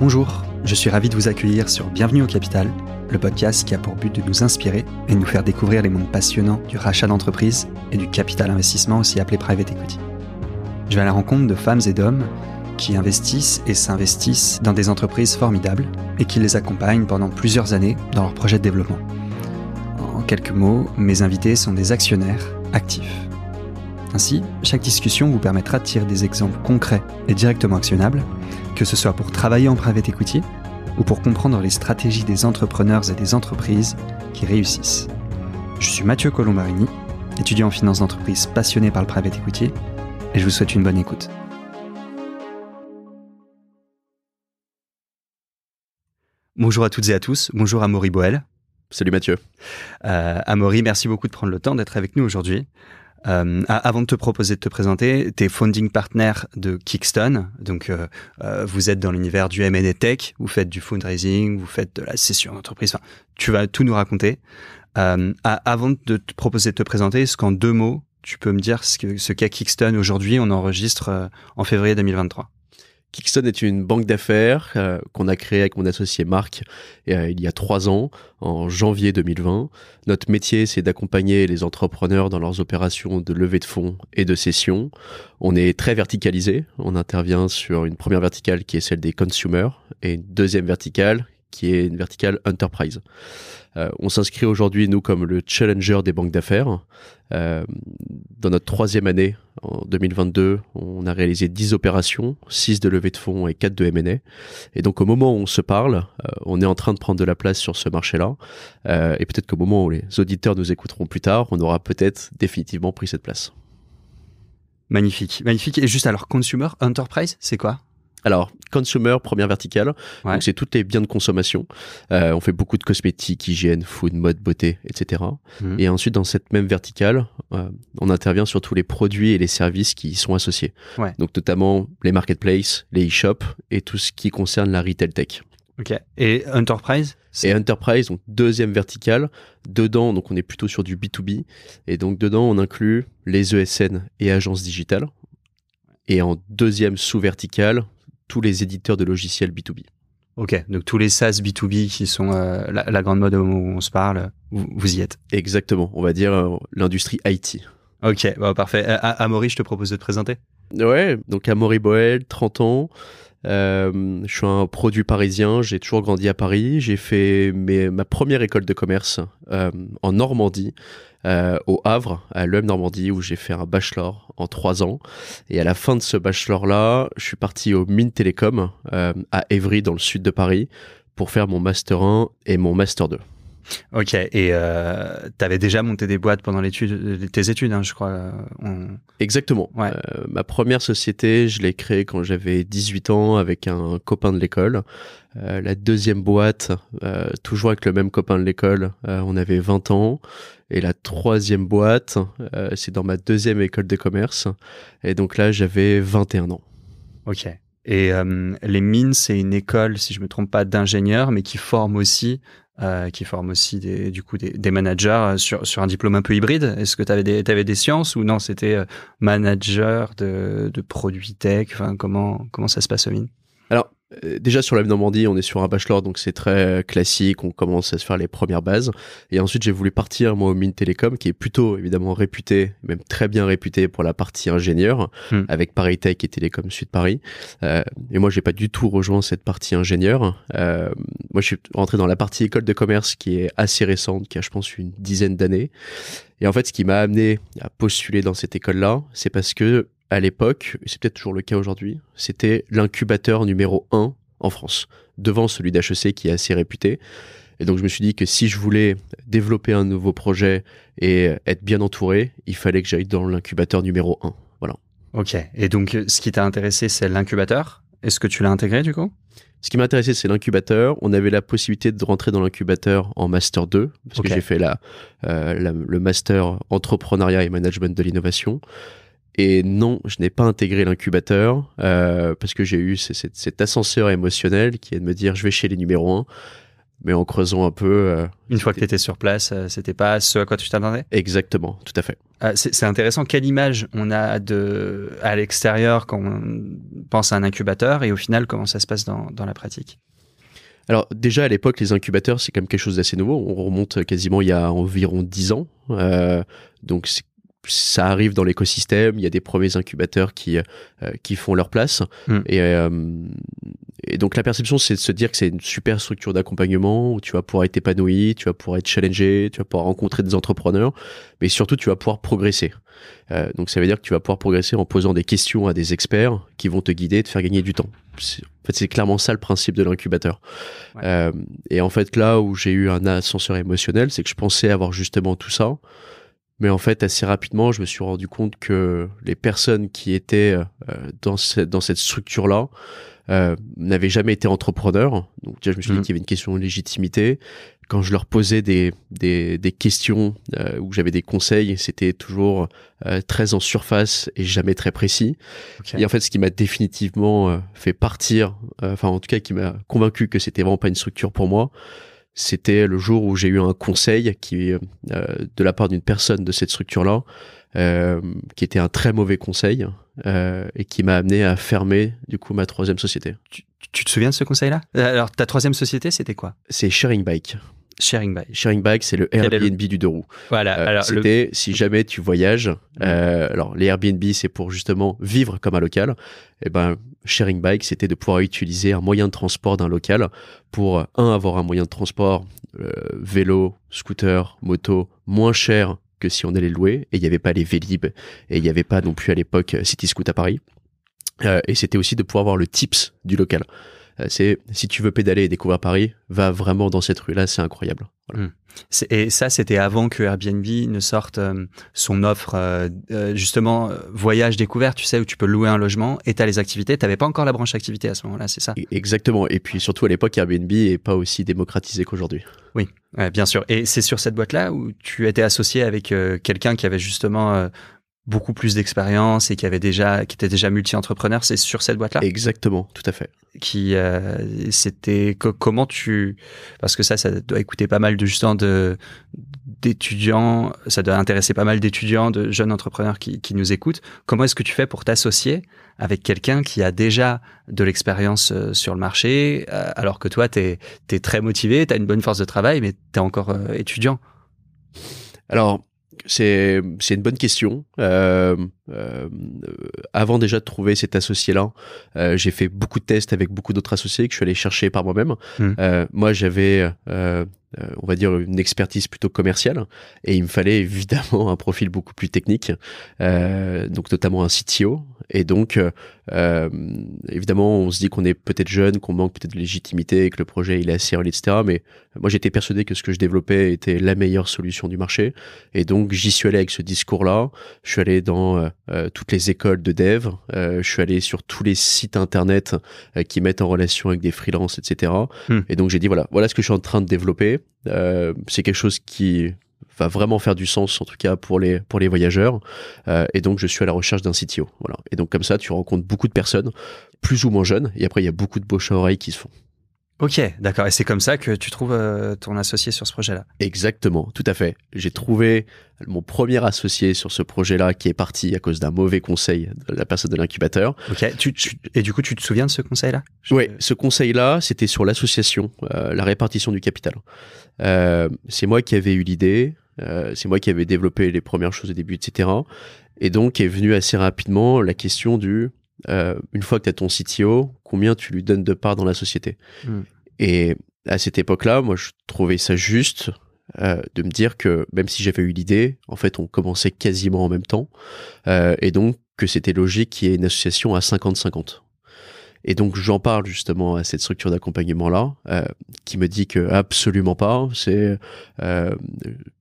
Bonjour, je suis ravi de vous accueillir sur Bienvenue au Capital, le podcast qui a pour but de nous inspirer et de nous faire découvrir les mondes passionnants du rachat d'entreprise et du capital investissement aussi appelé private equity. Je vais à la rencontre de femmes et d'hommes qui investissent et s'investissent dans des entreprises formidables et qui les accompagnent pendant plusieurs années dans leurs projets de développement. En quelques mots, mes invités sont des actionnaires actifs. Ainsi, chaque discussion vous permettra de tirer des exemples concrets et directement actionnables, que ce soit pour travailler en private equity ou pour comprendre les stratégies des entrepreneurs et des entreprises qui réussissent. Je suis Mathieu Colombarini, étudiant en finance d'entreprise passionné par le private equity, et je vous souhaite une bonne écoute. Bonjour à toutes et à tous, bonjour à Maury Boel. Salut Mathieu. Euh, Amaury, merci beaucoup de prendre le temps d'être avec nous aujourd'hui. Euh, avant de te proposer de te présenter, tu es founding partner de Kickstone. Donc, euh, euh, vous êtes dans l'univers du M&A Tech, vous faites du fundraising, vous faites de la session d'entreprise. Enfin, tu vas tout nous raconter. Euh, avant de te proposer de te présenter, est-ce qu'en deux mots, tu peux me dire ce qu'est ce qu'est Kickstone aujourd'hui? On enregistre euh, en février 2023. Kickstone est une banque d'affaires euh, qu'on a créée avec mon associé Marc euh, il y a trois ans, en janvier 2020. Notre métier, c'est d'accompagner les entrepreneurs dans leurs opérations de levée de fonds et de cession. On est très verticalisé. On intervient sur une première verticale qui est celle des consumers et une deuxième verticale qui est une verticale enterprise. Euh, on s'inscrit aujourd'hui, nous, comme le challenger des banques d'affaires. Euh, dans notre troisième année, en 2022, on a réalisé 10 opérations, 6 de levée de fonds et 4 de M&A. Et donc, au moment où on se parle, euh, on est en train de prendre de la place sur ce marché-là. Et peut-être qu'au moment où les auditeurs nous écouteront plus tard, on aura peut-être définitivement pris cette place. Magnifique, magnifique. Et juste alors, consumer, enterprise, c'est quoi? Alors, consumer, première verticale, Ouais. donc c'est toutes les biens de consommation. Euh, on fait beaucoup de cosmétiques, hygiène, food, mode, beauté, etc. Mhm. Et ensuite, dans cette même verticale, euh, on intervient sur tous les produits et les services qui y sont associés. Ouais. Donc notamment les marketplaces, les e-shops et tout ce qui concerne la retail tech. Ok. Et enterprise? Et enterprise, donc deuxième verticale, dedans, donc on est plutôt sur du B2B. Et donc dedans, on inclut les ESN et agences digitales. Et en deuxième sous-verticale, tous les éditeurs de logiciels B2B. Ok, donc tous les SaaS B2B qui sont euh, la, la grande mode au moment où on se parle, vous, vous y êtes. Exactement, on va dire euh, l'industrie IT. Ok, bah, parfait. Euh, A- Amaury, je te propose de te présenter. Ouais, donc Amaury Boel, 30 ans. Euh, je suis un produit parisien, j'ai toujours grandi à Paris. J'ai fait ma première école de commerce euh, en Normandie, euh, au Havre, à l'EM Normandie, où j'ai fait un bachelor en trois ans. Et à la fin de ce bachelor-là, je suis parti au Mines Télécom à Évry, dans le sud de Paris, pour faire mon Master 1 et mon Master 2. Ok, et euh, tu avais déjà monté des boîtes pendant tes études, hein, je crois. on- Exactement. Ouais. Euh, ma première société, je l'ai créée quand j'avais 18 ans avec un copain de l'école. Euh, la deuxième boîte, euh, toujours avec le même copain de l'école, on avait 20 ans. Et la troisième boîte, c'est dans ma deuxième école de commerce. Et donc là, j'avais 21 ans. Ok. Et euh, les mines, c'est une école, si je me trompe pas, d'ingénieurs, mais qui forme aussi, euh, qui forme aussi des, du coup des, des managers euh, sur, sur un diplôme un peu hybride. Est-ce que tu avais des, des sciences ou non C'était euh, manager de, de produits tech? Enfin, comment comment ça se passe aux mines Alors, déjà sur la Normandie, on est sur un bachelor, donc c'est très classique, on commence à se faire les premières bases. Et ensuite, j'ai voulu partir, moi, au Mines Télécom, qui est plutôt, évidemment, réputé, même très bien réputé pour la partie ingénieur, Hmm. avec Paris Tech et Télécom Sud Paris. Euh, et moi, j'ai pas du tout rejoint cette partie ingénieur. Euh, moi, je suis rentré dans la partie école de commerce, qui est assez récente, qui a, je pense, une dizaine d'années. Et en fait, ce qui m'a amené à postuler dans cette école-là, c'est parce que à l'époque, et c'est peut-être toujours le cas aujourd'hui, c'était l'incubateur numéro un en France, devant celui d'HEC qui est assez réputé. Et donc je me suis dit que si je voulais développer un nouveau projet et être bien entouré, il fallait que j'aille dans l'incubateur numéro un. Voilà. Ok. Et donc, euh, ce qui t'a intéressé, c'est l'incubateur? Est-ce que tu l'as intégré du coup? Ce qui m'a intéressé, c'est l'incubateur. On avait la possibilité de rentrer dans l'incubateur en master 2, parce que j'ai fait la, euh, la- le master entrepreneuriat et management de l'innovation. Et non, je n'ai pas intégré l'incubateur euh, parce que j'ai eu cet ascenseur émotionnel qui est de me dire je vais chez les numéros 1. mais en creusant un peu. Une fois que tu étais sur place, c'était pas ce à quoi tu t'attendais? Exactement, tout à fait. c'est intéressant. Quelle image on a de à l'extérieur quand on pense à un incubateur et au final comment ça se passe dans, dans la pratique? Alors déjà à l'époque, les incubateurs, c'est quand même quelque chose d'assez nouveau. On remonte quasiment il y a environ 10 ans. Euh, donc ça arrive dans l'écosystème, il y a des premiers incubateurs qui, euh, qui font leur place. Et, euh, et, donc la perception, c'est de se dire que c'est une super structure d'accompagnement où tu vas pouvoir être épanoui, tu vas pouvoir être challengé, tu vas pouvoir rencontrer des entrepreneurs, mais surtout tu vas pouvoir progresser. Euh, donc ça veut dire que tu vas pouvoir progresser en posant des questions à des experts qui vont te guider, te faire gagner du temps. En fait, c'est clairement ça le principe de l'incubateur. Et en fait, là où j'ai eu un ascenseur émotionnel, c'est que je pensais avoir justement tout ça. Mais en fait, assez rapidement, je me suis rendu compte que les personnes qui étaient euh, dans, cette, dans cette structure-là euh, n'avaient jamais été entrepreneurs. Donc, déjà, je me suis dit mmh. qu'il y avait une question de légitimité quand je leur posais des, des, des questions euh, ou j'avais des conseils, c'était toujours euh, très en surface et jamais très précis. Et en fait, ce qui m'a définitivement euh, fait partir, euh, enfin en tout cas qui m'a convaincu que c'était vraiment pas une structure pour moi, c'était le jour où j'ai eu un conseil qui, de la part d'une personne de cette structure-là, qui était un très mauvais conseil et qui m'a amené à fermer du coup ma troisième société. Tu, tu te souviens de ce conseil-là? Alors ta troisième société, c'était quoi? C'est Sharing Bike. Sharing Bike. Sharing Bike, c'est le Airbnb du deux roues. Voilà. Euh, alors, c'était si jamais tu voyages. Euh, alors, les Airbnb, c'est pour justement vivre comme un local. Et eh ben, Sharing Bike, c'était de pouvoir utiliser un moyen de transport d'un local pour un avoir un moyen de transport euh, vélo, scooter, moto moins cher que si on allait louer. Et il n'y avait pas les Vélib et il n'y avait pas non plus à l'époque City Scoot à Paris. et c'était aussi de pouvoir avoir le tips du local. Euh, c'est si tu veux pédaler et découvrir Paris, va vraiment dans cette rue-là, c'est incroyable. Hmm. Et ça, c'était avant que Airbnb ne sorte euh, son offre, euh, justement, voyage découvert, tu sais, où tu peux louer un logement et tu as les activités. Tu n'avais pas encore la branche activité à ce moment-là, c'est ça? E-, Exactement. Et puis surtout, à l'époque, Airbnb n'est pas aussi démocratisé qu'aujourd'hui. Oui, bien sûr. Et c'est sur cette boîte-là où tu étais associé avec quelqu'un qui avait justement beaucoup plus d'expérience et qui avait déjà qui était déjà multi-entrepreneur, c'est sur cette boîte-là? Exactement, tout à fait. Qui euh, c'était comment tu parce que ça ça doit écouter pas mal de justement de d'étudiants, ça doit intéresser pas mal d'étudiants, de jeunes entrepreneurs qui, qui nous écoutent. Comment est-ce que tu fais pour t'associer avec quelqu'un qui a déjà de l'expérience euh, sur le marché, euh, alors que toi, tu es, es, très motivé, tu as une bonne force de travail, mais tu es encore étudiant? Alors, c'est c'est une bonne question. Euh, euh, avant déjà de trouver cet associé-là, euh, j'ai fait beaucoup de tests avec beaucoup d'autres associés que je suis allé chercher par moi-même. Hmm. Euh, moi, j'avais, euh, on va dire, une expertise plutôt commerciale et il me fallait évidemment un profil beaucoup plus technique, donc notamment un CTO. Et donc, évidemment, on se dit qu'on est peut-être jeune, qu'on manque peut-être de légitimité, que le projet il est assez early, etc. Mais moi, j'étais persuadé que ce que je développais était la meilleure solution du marché. Et donc, j'y suis allé avec ce discours-là. Je suis allé dans euh, toutes les écoles de dev. Euh, je suis allé sur tous les sites internet euh, qui mettent en relation avec des freelances, etc. Hmm. Et donc j'ai dit voilà, voilà ce que je suis en train de développer. c'est quelque chose qui va vraiment faire du sens en tout cas pour les pour les voyageurs et donc je suis à la recherche d'un CTO voilà et donc comme ça tu rencontres beaucoup de personnes plus ou moins jeunes et après il y a beaucoup de bouche à oreille qui se font Ok, d'accord. Et c'est comme ça que tu trouves euh, ton associé sur ce projet-là? Exactement, tout à fait. J'ai trouvé mon premier associé sur ce projet-là qui est parti à cause d'un mauvais conseil de la personne de l'incubateur. Ok. et du coup, tu te souviens de ce conseil-là? Oui, ce conseil-là, c'était sur l'association, euh, la répartition du capital. Euh, c'est moi qui avais eu l'idée. C'est moi qui avais développé les premières choses au début, etc. Et donc est venue assez rapidement la question du euh, une fois que tu as ton CTO, combien tu lui donnes de part dans la société. Hmm. Et à cette époque-là, moi, je trouvais ça juste euh, de me dire que même si j'avais eu l'idée, en fait, on commençait quasiment en même temps. Euh, et donc, que c'était logique qu'il y ait une association à 50-50. Et donc j'en parle justement à cette structure d'accompagnement là, euh, qui me dit que absolument pas. C'est, euh,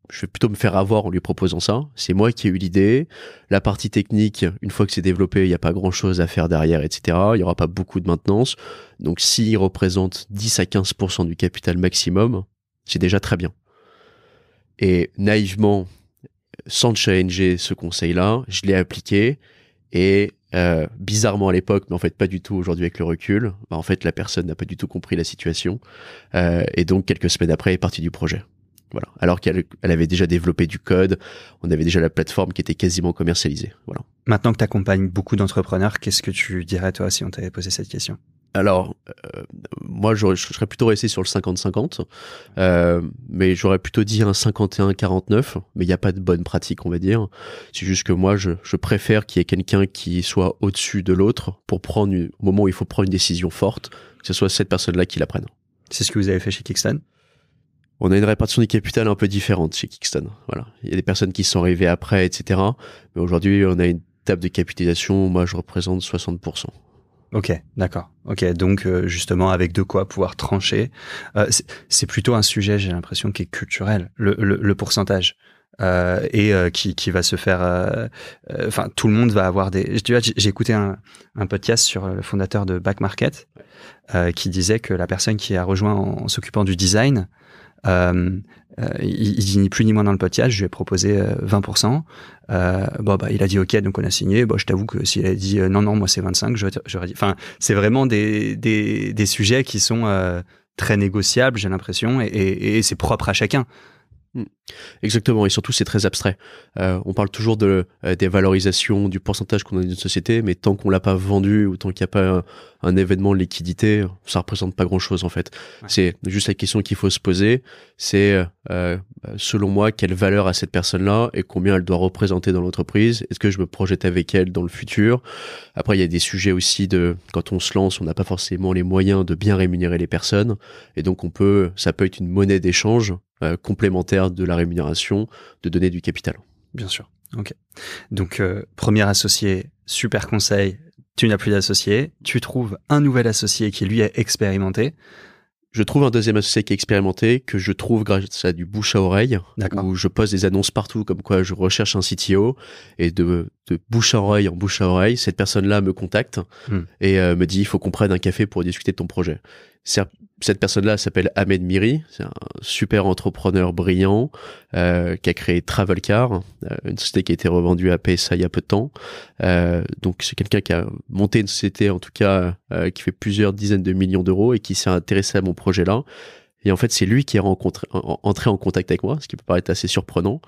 je vais plutôt me faire avoir en lui proposant ça. C'est moi qui ai eu l'idée. La partie technique, une fois que c'est développé, il n'y a pas grand chose à faire derrière, etc. Il n'y aura pas beaucoup de maintenance. Donc s'il représente 10 à 15% du capital maximum, c'est déjà très bien. Et naïvement, sans challenger ce conseil-là, je l'ai appliqué et Euh, bizarrement à l'époque, mais en fait pas du tout aujourd'hui avec le recul, bah, en fait la personne n'a pas du tout compris la situation euh, et donc quelques semaines après est partie du projet. Voilà. Alors qu'elle elle avait déjà développé du code, on avait déjà la plateforme qui était quasiment commercialisée. Voilà. Maintenant que tu accompagnes beaucoup d'entrepreneurs, qu'est-ce que tu dirais toi si on t'avait posé cette question? Alors, euh, moi, je serais plutôt resté sur le 50-50, euh, mais j'aurais plutôt dit un 51-49, mais il n'y a pas de bonne pratique, on va dire. C'est juste que moi, je, je préfère qu'il y ait quelqu'un qui soit au-dessus de l'autre pour prendre, au moment où il faut prendre une décision forte, que ce soit cette personne-là qui la prenne. C'est ce que vous avez fait chez Kickston on a une répartition du capital un peu différente chez Kickston. Voilà. Il y a des personnes qui sont arrivées après, etc. Mais aujourd'hui, on a une table de capitalisation. Moi, je représente 60%. Ok, d'accord. Ok, donc euh, justement avec de quoi pouvoir trancher. Euh, c'est plutôt un sujet, j'ai l'impression, qui est culturel, le, le, pourcentage. Euh, et qui, qui va se faire. Enfin, tout le monde va avoir des. Tu vois, j'ai écouté un, un, podcast sur le fondateur de Back Market qui disait que la personne qui a rejoint en s'occupant du design euh, euh, il, il, dit ni plus ni moins dans le podcast, je lui ai proposé 20%. Euh, bon, bah, il a dit OK, donc on a signé. Bon, je t'avoue que s'il avait dit non, non, moi c'est 25, j'aurais dit. Enfin, c'est vraiment des, des, des, sujets qui sont très négociables, j'ai l'impression, et, et, et c'est propre à chacun. Hmm. Exactement, et surtout c'est très abstrait. Euh, on parle toujours de euh, des valorisations, du pourcentage qu'on a dans une société, mais tant qu'on l'a pas vendu ou tant qu'il n'y a pas un, événement de liquidité, ça représente pas grand-chose en fait. C'est juste la question qu'il faut se poser, c'est euh, selon moi quelle valeur a cette personne-là et combien elle doit représenter dans l'entreprise? Est-ce que je me projette avec elle dans le futur? Après il y a des sujets aussi de quand on se lance, on n'a pas forcément les moyens de bien rémunérer les personnes, et donc on peut, ça peut être une monnaie d'échange complémentaire de la rémunération de donner du capital. Bien sûr. Ok. Donc, euh, premier associé, super conseil, tu n'as plus d'associé. Tu trouves un nouvel associé qui lui est expérimenté. Je trouve un deuxième associé qui est expérimenté, que je trouve grâce à du bouche à oreille, où je pose des annonces partout comme quoi je recherche un CTO, et de, bouche à oreille en bouche à oreille, cette personne-là me contacte hmm. et euh, me dit il faut qu'on prenne un café pour discuter de ton projet cette personne-là s'appelle Ahmed Miri, c'est un super entrepreneur brillant euh, qui a créé Travelcar, euh, une société qui a été revendue à PSA il y a peu de temps. Euh, donc c'est quelqu'un qui a monté une société en tout cas euh, qui fait plusieurs dizaines de millions d'euros et qui s'est intéressé à mon projet-là. Et en fait c'est lui qui est rencontré, entré en contact avec moi, ce qui peut paraître assez surprenant.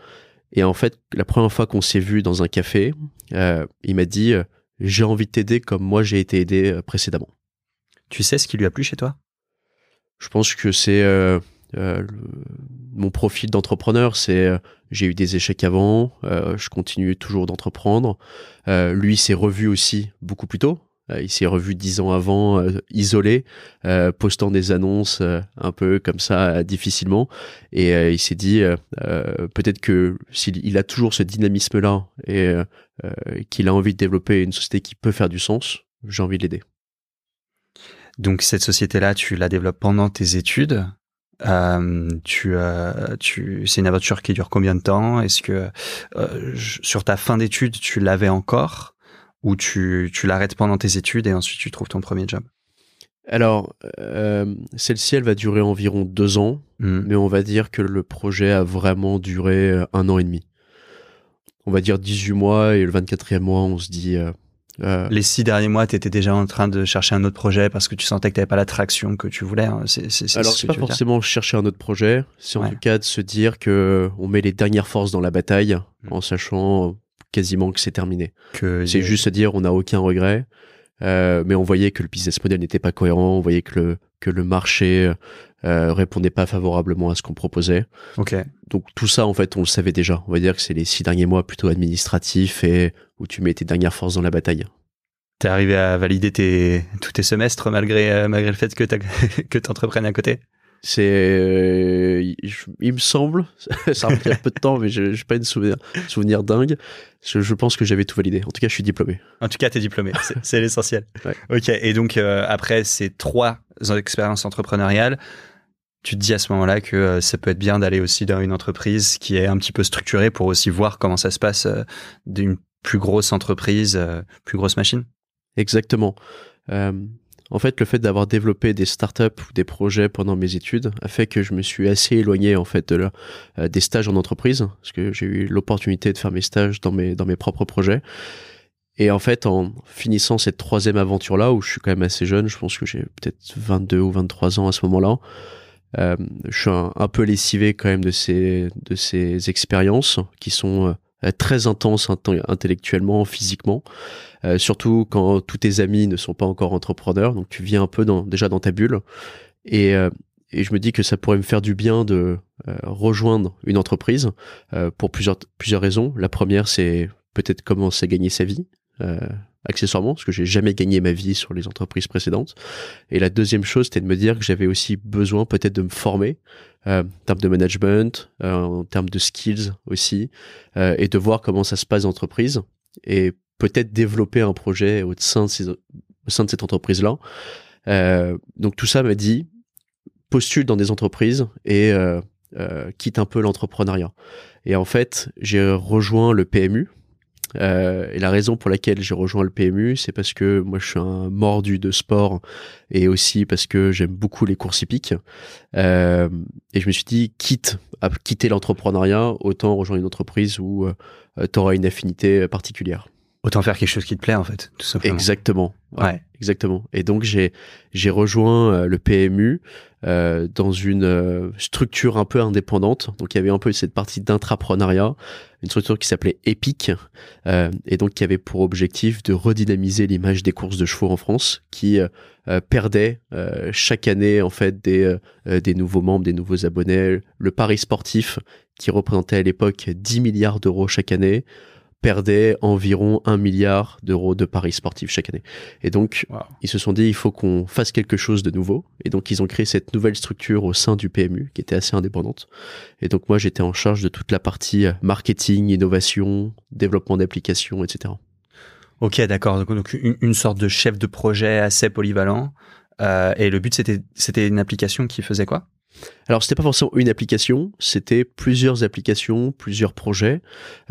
Et en fait la première fois qu'on s'est vu dans un café, il m'a dit j'ai envie de t'aider comme moi j'ai été aidé précédemment. Tu sais ce qui lui a plu chez toi? Je pense que c'est euh, euh, mon profil d'entrepreneur, c'est euh, j'ai eu des échecs avant, je continue toujours d'entreprendre. lui s'est revu aussi beaucoup plus tôt. il s'est revu dix ans avant, isolé, postant des annonces un peu comme ça, difficilement. Et il s'est dit peut-être que s'il a toujours ce dynamisme-là et qu'il a envie de développer une société qui peut faire du sens, j'ai envie de l'aider. Donc cette société-là, tu la développes pendant tes études. Euh, tu, euh, tu, c'est une aventure qui dure combien de temps? Est-ce que euh, sur ta fin d'études, tu l'avais encore? Ou tu, tu l'arrêtes pendant tes études et ensuite tu trouves ton premier job? Alors, celle-ci, elle va durer environ deux ans, mmh. mais on va dire que le projet a vraiment duré un an et demi. On va dire 18 mois, et le 24e mois, on se dit, euh, Les six derniers mois, tu étais déjà en train de chercher un autre projet parce que tu sentais que tu n'avais pas l'attraction que tu voulais. Hein. C'est, Alors, c'est pas forcément chercher un autre projet, c'est en tout cas de se dire que on met les dernières forces dans la bataille mm. en sachant quasiment que c'est terminé. Que c'est juste se dire on n'a aucun regret, euh, mais on voyait que le business model n'était pas cohérent, on voyait que le, que le marché euh, répondait pas favorablement à ce qu'on proposait. Ok. Donc tout ça, en fait, on le savait déjà. On va dire que c'est les six derniers mois plutôt administratifs et où tu mets tes dernières forces dans la bataille. T'es arrivé à valider tes, tous tes semestres malgré, euh, malgré le fait que tu entreprennes à côté? C'est, euh, il me semble, ça remonte il y a peu de temps, mais je n'ai pas une souvenir, souvenir dingue. Je, pense que j'avais tout validé. En tout cas, je suis diplômé. En tout cas, tu es diplômé. C'est l'essentiel. Ok. Et donc, euh, après ces trois expériences entrepreneuriales, tu te dis à ce moment-là que euh, ça peut être bien d'aller aussi dans une entreprise qui est un petit peu structurée pour aussi voir comment ça se passe d'une plus grosse entreprise, plus grosse machine. Exactement. En fait, le fait d'avoir développé des startups ou des projets pendant mes études a fait que je me suis assez éloigné en fait de euh, des stages en entreprise, parce que j'ai eu l'opportunité de faire mes stages dans mes dans mes propres projets. Et en fait, en finissant cette troisième aventure-là, où je suis quand même assez jeune, je pense que j'ai peut-être 22 ou 23 ans à ce moment-là, euh, je suis un, peu lessivé quand même de ces, de ces expériences qui sont euh, très intenses intellectuellement, physiquement, euh, surtout quand tous tes amis ne sont pas encore entrepreneurs, donc tu vis un peu dans, déjà dans ta bulle. Et, euh, et je me dis que ça pourrait me faire du bien de euh, rejoindre une entreprise euh, pour plusieurs, plusieurs raisons. La première, c'est peut-être commencer à gagner sa vie, euh, accessoirement, parce que j'ai jamais gagné ma vie sur les entreprises précédentes. Et la deuxième chose, c'était de me dire que j'avais aussi besoin peut-être de me former euh, en termes de management, euh, en termes de skills aussi, euh, et de voir comment ça se passe en entreprise, et peut-être développer un projet au sein de, ces, au sein de cette entreprise-là. donc tout ça m'a dit, postule dans des entreprises et quitte un peu l'entrepreneuriat. Et en fait, j'ai rejoint le PMU, euh, et la raison pour laquelle j'ai rejoint le PMU, c'est parce que moi je suis un mordu de sport et aussi parce que j'aime beaucoup les courses hippiques. Euh, et je me suis dit, quitte à quitter l'entrepreneuriat, autant rejoindre une entreprise où euh, tu une affinité particulière. Autant faire quelque chose qui te plaît en fait, tout simplement. Exactement. Ouais. Exactement. Et donc j'ai j'ai rejoint euh, le PMU euh, dans une euh, structure un peu indépendante. Donc il y avait un peu cette partie d'intrapreneuriat, une structure qui s'appelait Epic euh, et donc qui avait pour objectif de redynamiser l'image des courses de chevaux en France, qui euh, perdait chaque année en fait des des nouveaux membres, des nouveaux abonnés. Le pari sportif qui représentait à l'époque 10 milliards d'euros chaque année perdait environ un milliard d'euros de paris sportifs chaque année. Et donc, ils se sont dit, il faut qu'on fasse quelque chose de nouveau. Et donc, ils ont créé cette nouvelle structure au sein du PMU, qui était assez indépendante. Et donc, moi, j'étais en charge de toute la partie marketing, innovation, développement d'applications, etc. Ok, d'accord. Donc, une, sorte de chef de projet assez polyvalent. Euh, et le but, c'était, c'était une application qui faisait quoi? Alors, c'était pas forcément une application, c'était plusieurs applications, plusieurs projets.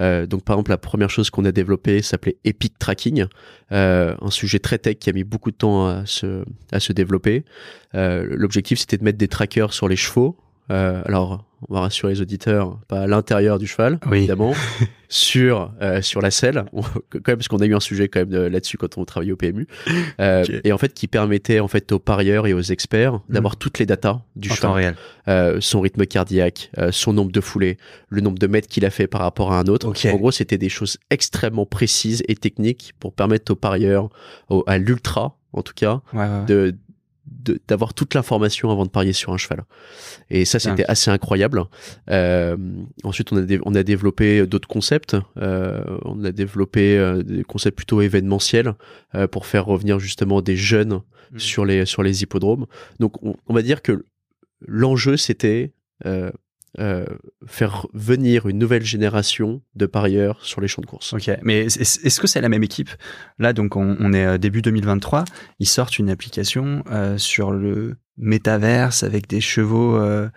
Euh, donc, par exemple, la première chose qu'on a développée s'appelait Epic Tracking, euh, un sujet très tech qui a mis beaucoup de temps à se, développer. Euh, L'objectif, c'était de mettre des trackers sur les chevaux. Euh, alors, on va rassurer les auditeurs, pas à l'intérieur du cheval, évidemment, sur euh, sur la selle, quand même parce qu'on a eu un sujet quand même là-dessus quand on travaillait au PMU, euh, et en fait qui permettait en fait aux parieurs et aux experts mm. d'avoir toutes les datas du cheval, réel. Euh, son rythme cardiaque, euh, son nombre de foulées, le nombre de mètres qu'il a fait par rapport à un autre. En gros, c'était des choses extrêmement précises et techniques pour permettre aux parieurs, à l'ultra en tout cas, de d'avoir toute l'information avant de parier sur un cheval. Et ça, c'était assez incroyable. Euh, ensuite, on a, on a développé d'autres concepts. Euh, on a développé euh, des concepts plutôt événementiels pour faire revenir justement des jeunes mmh. sur les sur les hippodromes. Donc, on, on va dire que l'enjeu, c'était euh, euh, faire venir une nouvelle génération de parieurs sur les champs de course. Ok, mais est-ce que c'est la même équipe? Là, donc, on, est euh, début 2023. Ils sortent une application euh, sur le métaverse avec des chevaux. Euh,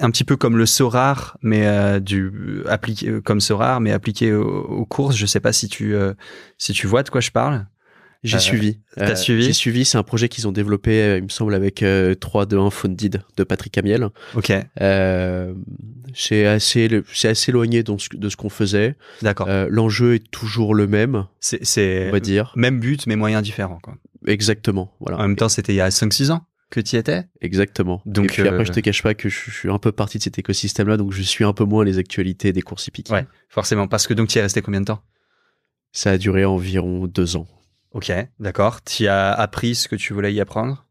un petit peu comme le Sorar, mais du appliqué comme Sorar, mais appliqué aux, courses. Je sais pas si tu si tu vois de quoi je parle. J'ai euh, suivi. T'as euh, suivi J'ai suivi. C'est un projet qu'ils ont développé, euh, il me semble, avec 3 2 1 Funded de Patrick Amiel. Ok. c'est assez, c'est assez éloigné de ce, de ce qu'on faisait. D'accord. L'enjeu est toujours le même. C'est, on va dire. Même but, mais moyens différents, quoi. Exactement. Voilà. En même temps, c'était il y a 5-6 ans que tu y étais? Exactement. Donc Et puis après, je te cache pas que je, suis un peu parti de cet écosystème-là, donc je suis un peu moins les actualités des courses hippiques. Ouais, forcément. Parce que donc tu y es resté combien de temps? Ça a duré environ deux ans. Ok, d'accord. Tu as appris ce que tu voulais y apprendre?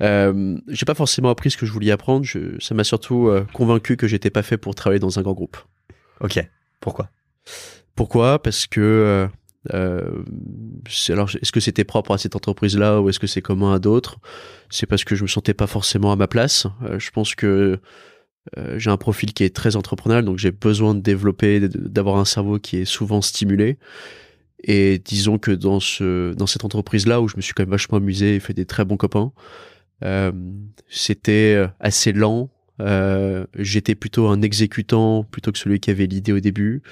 Euh, j'ai pas forcément appris ce que je voulais y apprendre. Je, ça m'a surtout euh, convaincu que j'étais pas fait pour travailler dans un grand groupe. Ok. Pourquoi? Pourquoi? Parce que euh, euh alors est-ce que c'était propre à cette entreprise-là ou est-ce que c'est commun à d'autres? C'est parce que je me sentais pas forcément à ma place. Euh, je pense que j'ai un profil qui est très entrepreneurial, donc j'ai besoin de développer, d'avoir un cerveau qui est souvent stimulé. Et disons que dans ce dans cette entreprise là où je me suis quand même vachement amusé et fait des très bons copains, euh, c'était euh, assez lent. Euh, j'étais plutôt un exécutant plutôt que celui qui avait l'idée au début.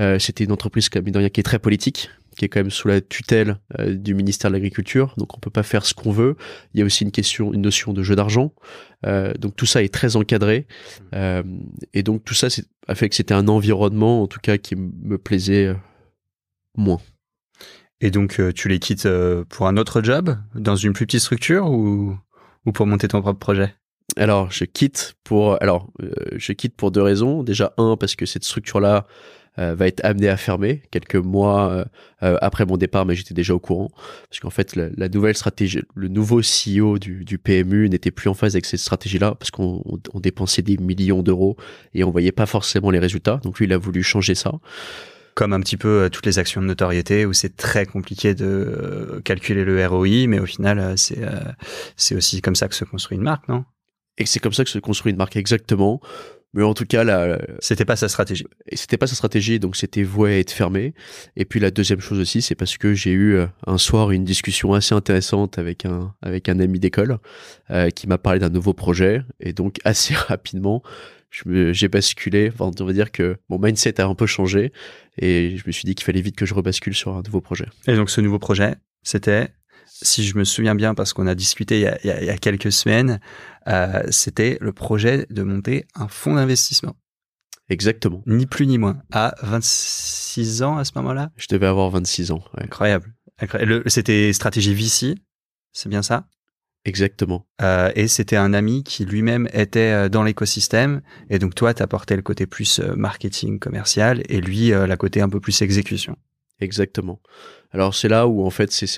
Euh, c'était une entreprise comme qui est très politique, qui est quand même sous la tutelle euh, du ministère de l'Agriculture, donc on peut pas faire ce qu'on veut. Il y a aussi une question, une notion de jeu d'argent. Euh, donc tout ça est très encadré, et donc tout ça a fait que c'était un environnement, en tout cas, qui me plaisait moins. Et donc, euh, tu les quittes euh, pour un autre job, dans une plus petite structure ou, ou pour monter ton propre projet? Alors, je quitte pour, alors, euh, je quitte pour deux raisons. Déjà, un, parce que cette structure-là va être amenée à fermer quelques mois après mon départ, mais j'étais déjà au courant. Parce qu'en fait, la, nouvelle stratégie, le nouveau CEO du, du PMU n'était plus en phase avec cette stratégie-là, parce qu'on on dépensait des millions d'euros et on voyait pas forcément les résultats. Donc lui, il a voulu changer ça comme un petit peu euh, toutes les actions de notoriété où c'est très compliqué de euh, calculer le ROI, mais au final, euh, c'est c'est aussi comme ça que se construit une marque, non? Et c'est comme ça que se construit une marque exactement. Mais en tout cas, là, c'était pas sa stratégie. C'était pas sa stratégie, donc c'était voué à être fermé. Et puis la deuxième chose aussi, c'est parce que j'ai eu un soir une discussion assez intéressante avec un avec un ami d'école qui m'a parlé d'un nouveau projet, et donc assez rapidement, j'ai basculé. Enfin, on va dire que mon mindset a un peu changé et je me suis dit qu'il fallait vite que je rebascule sur un nouveau projet. Et donc, ce nouveau projet, c'était, si je me souviens bien, parce qu'on a discuté il y a, il y a, quelques semaines, euh, c'était le projet de monter un fonds d'investissement. Exactement. Ni plus ni moins. À 26 ans à ce moment-là? Je devais avoir 26 ans. Incroyable. C'était stratégie VC, c'est bien ça? Exactement. Euh, et c'était un ami qui lui-même était euh, dans l'écosystème. Et donc toi, tu apportais le côté plus euh, marketing commercial et lui, la côté un peu plus exécution. Exactement. Alors c'est là où en fait, c'est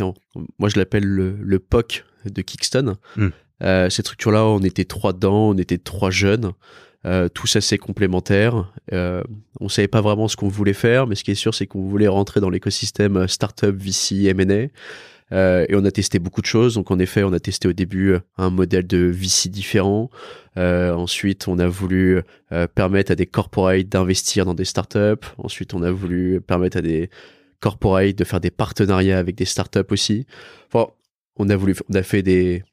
moi je l'appelle le, le, POC de Kickston. Hmm. cette structure-là, on était trois dedans, on était trois jeunes. Euh, tous assez complémentaires. Euh, on savait pas vraiment ce qu'on voulait faire, mais ce qui est sûr, c'est qu'on voulait rentrer dans l'écosystème startup, VC, M&A. Euh, et on a testé beaucoup de choses. Donc en effet, on a testé au début euh, un modèle de VC différent. Euh, ensuite, on a voulu permettre à des corporates d'investir dans des startups. Ensuite, on a voulu permettre à des corporates de faire des partenariats avec des startups aussi. Enfin, on a voulu, on a fait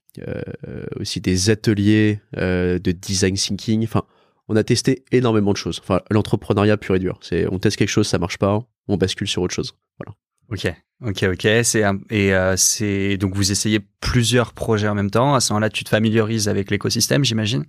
aussi des ateliers de design thinking. Enfin, on a testé énormément de choses. Enfin, l'entrepreneuriat pur et dur. C'est, on teste quelque chose, ça marche pas, on bascule sur autre chose. Voilà. Ok, ok, ok. C'est et euh, c'est donc vous essayez plusieurs projets en même temps. À ce moment-là, tu te familiarises avec l'écosystème, j'imagine,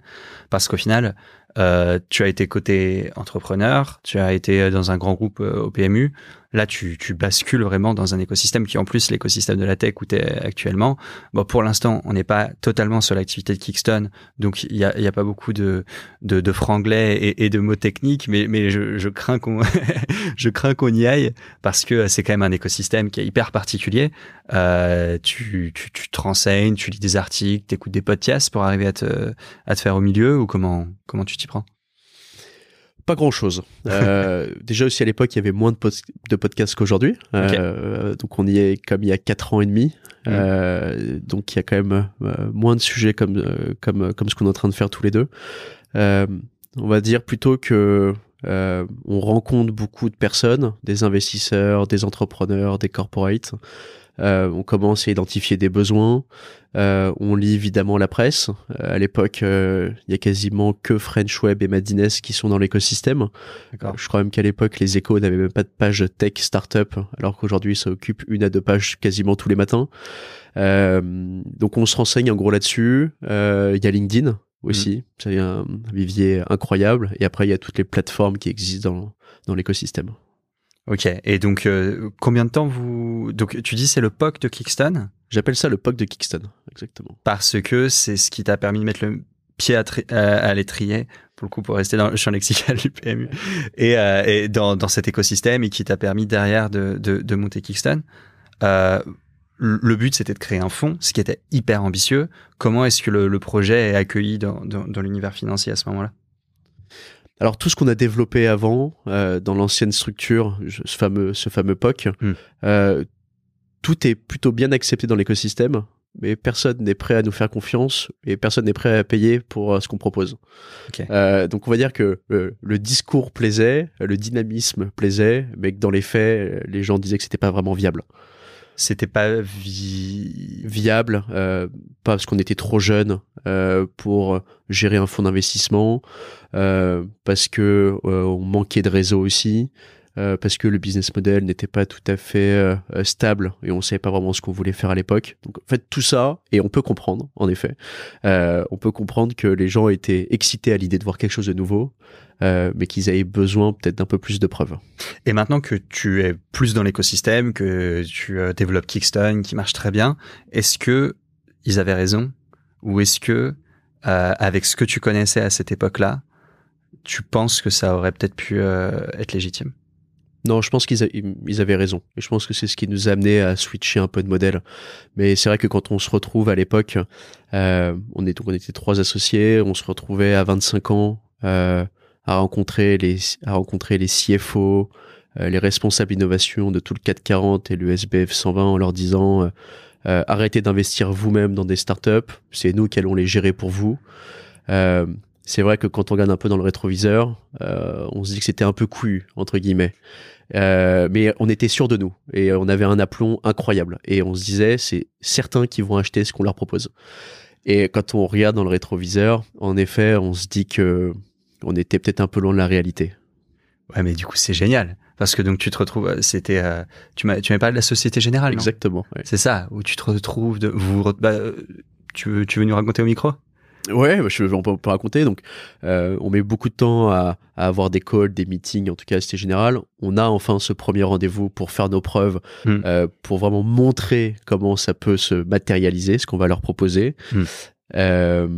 parce qu'au final, euh, tu as été côté entrepreneur, tu as été dans un grand groupe euh, au PMU. Là, tu, tu bascules vraiment dans un écosystème qui, en plus, l'écosystème de la tech où tu actuellement. Bon, pour l'instant, on n'est pas totalement sur l'activité de Kickston, donc il y a, y a pas beaucoup de, de, de franglais et, et, de mots techniques, mais, mais je, je crains qu'on je crains qu'on y aille parce que c'est quand même un écosystème qui est hyper particulier. Euh, tu, tu, tu te renseignes, tu lis des articles, tu écoutes des podcasts pour arriver à te, à te faire au milieu ou comment, comment tu t'y prends? Pas grand chose. Euh, déjà aussi à l'époque, il y avait moins de, de podcasts qu'aujourd'hui. Euh, donc on y est comme il y a 4 ans et demi. Mmh. Euh, donc il y a quand même moins de sujets comme, comme, comme ce qu'on est en train de faire tous les deux. on va dire plutôt que on rencontre beaucoup de personnes, des investisseurs, des entrepreneurs, des corporates. Euh, on commence à identifier des besoins. Euh, on lit évidemment la presse. Euh, à l'époque, il y a quasiment que French Web et Madines qui sont dans l'écosystème. je crois même qu'à l'époque, les échos n'avaient même pas de page tech startup, alors qu'aujourd'hui, ça occupe une à deux pages quasiment tous les matins. donc on se renseigne en gros là-dessus. Il y a LinkedIn aussi, mm. c'est un vivier incroyable. Et après, il y a toutes les plateformes qui existent dans, dans l'écosystème. Ok. Et donc, euh, combien de temps vous... Donc, tu dis c'est le POC de Kickston J'appelle ça le POC de Kickston, exactement. Parce que c'est ce qui t'a permis de mettre le pied à, à, l'étrier, pour le coup, pour rester dans le champ lexical du PMU, et, euh, et dans, dans, cet écosystème, et qui t'a permis derrière de, de, de monter Kickston. Euh, le but, c'était de créer un fonds, ce qui était hyper ambitieux. Comment est-ce que le, le, projet est accueilli dans, dans, dans l'univers financier à ce moment-là? Alors tout ce qu'on a développé avant euh, dans l'ancienne structure, ce fameux ce fameux POC, hmm. euh, tout est plutôt bien accepté dans l'écosystème, mais personne n'est prêt à nous faire confiance et personne n'est prêt à payer pour euh, ce qu'on propose. donc on va dire que le discours plaisait, le dynamisme plaisait, mais que dans les faits, les gens disaient que c'était pas vraiment viable c'était pas viable, euh, pas parce qu'on était trop jeune euh, pour gérer un fonds d'investissement, euh, parce que on manquait de réseau aussi, euh, parce que le business model n'était pas tout à fait euh, euh, stable et on savait pas vraiment ce qu'on voulait faire à l'époque. Donc en fait tout ça et on peut comprendre en effet, on peut comprendre que les gens étaient excités à l'idée de voir quelque chose de nouveau, mais qu'ils avaient besoin peut-être d'un peu plus de preuves. Et maintenant que tu es plus dans l'écosystème, que tu développes Kickstone qui marche très bien, est-ce que ils avaient raison? Ou est-ce que avec ce que tu connaissais à cette époque-là, tu penses que ça aurait peut-être pu être légitime? Non, je pense qu'ils avaient raison. Et je pense que c'est ce qui nous a amené à switcher un peu de modèle. Mais c'est vrai que quand on se retrouve à l'époque, euh, on, est, on était trois associés, on se retrouvait à 25 ans euh, à, rencontrer les, à rencontrer les CFO, euh, les responsables innovation de tout le 440 et le SBF 120 en leur disant arrêtez d'investir vous-même dans des startups, c'est nous qui allons les gérer pour vous c'est vrai que quand on regarde un peu dans le rétroviseur, euh, on se dit que c'était un peu couillu, entre guillemets. Euh, mais on était sûr de nous et on avait un aplomb incroyable. Et on se disait, c'est certains qui vont acheter ce qu'on leur propose. Et quand on regarde dans le rétroviseur, en effet, on se dit que on était peut-être un peu loin de la réalité. Ouais, mais du coup, c'est génial. Parce que donc tu te retrouves, euh, c'était, tu m'as, tu m'as parlé de la Société Générale. Exactement. C'est ça, où tu te retrouves de, vous, bah, tu veux, tu veux nous raconter au micro? Ouais, bah, je, on peut, raconter. Donc, euh, on met beaucoup de temps à, avoir des calls, des meetings, en tout cas, c'était général. On a enfin ce premier rendez-vous pour faire nos preuves, hmm. euh, pour vraiment montrer comment ça peut se matérialiser, ce qu'on va leur proposer. Hmm. Euh,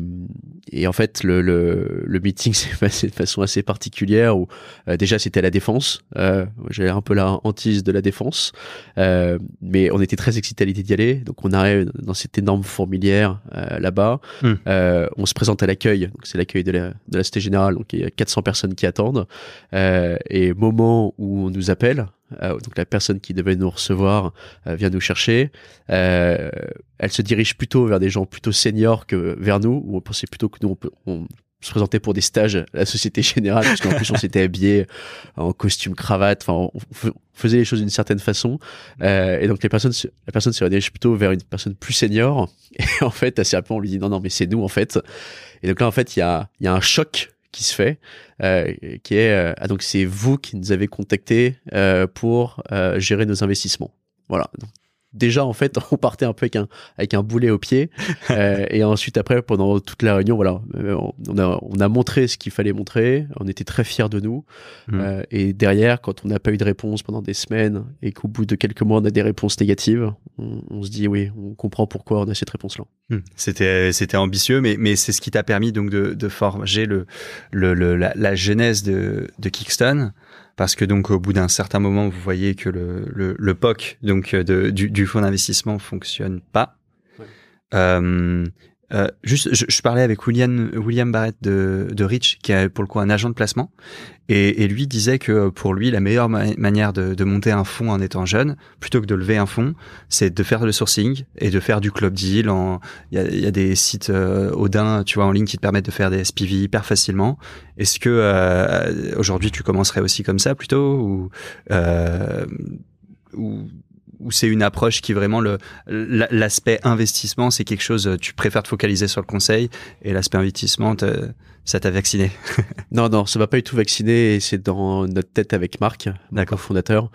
et en fait, le, le, le meeting s'est passé de façon assez particulière où euh, déjà c'était la défense. Euh, J'avais un peu la hantise de la défense, euh, mais on était très excités à l'idée d'y aller. Donc on arrive dans cette énorme fourmilière euh, là-bas. Hmm. on se présente à l'accueil. Donc c'est l'accueil de la, de la Cité Générale. Donc il y a 400 personnes qui attendent. et moment où on nous appelle, donc la personne qui devait nous recevoir euh, vient nous chercher. Euh, elle se dirige plutôt vers des gens plutôt seniors que vers nous, on pensait plutôt que nous on, se présentait pour des stages à la Société Générale, parce qu'en plus on s'était habillé en costume cravate, enfin on faisait les choses d'une certaine façon. et donc les personnes, la personne se dirige plutôt vers une personne plus senior. Et en fait, assez rapidement on lui dit non non mais c'est nous en fait. Et donc là en fait il y a, y a un choc qui se fait, euh, qui est euh, donc c'est vous qui nous avez contacté euh, pour euh, gérer nos investissements. Voilà. Déjà en fait on partait un peu avec un avec un boulet au pied. Euh, et ensuite après pendant toute la réunion voilà euh, on a on a montré ce qu'il fallait montrer. On était très fiers de nous. Mmh. euh, et derrière quand on n'a pas eu de réponse pendant des semaines et qu'au bout de quelques mois on a des réponses négatives on, se dit oui on comprend pourquoi on a cette réponse là mmh. c'était c'était ambitieux mais mais c'est ce qui t'a permis donc de, de forger le, le, le la, la, genèse de de Kickstone parce que donc au bout d'un certain moment, vous voyez que le, le, le POC donc de, du, du fonds d'investissement fonctionne pas. Euh, euh, juste, je, je, parlais avec William, William Barrett de, de Rich, qui est pour le coup un agent de placement, et, et lui disait que pour lui, la meilleure manière de, de, monter un fonds en étant jeune, plutôt que de lever un fonds, c'est de faire le sourcing et de faire du club deal. Il y a, y a, des sites euh, Odin, tu vois, en ligne qui te permettent de faire des SPV hyper facilement. Est-ce que euh, aujourd'hui tu commencerais aussi comme ça plutôt ou, euh, ou ou c'est une approche qui vraiment le l'aspect investissement, c'est quelque chose tu préfères te focaliser sur le conseil et l'aspect investissement ça t'a vacciné Non non, ça va pas du tout vacciner et c'est dans notre tête avec Marc, d'accord fondateur.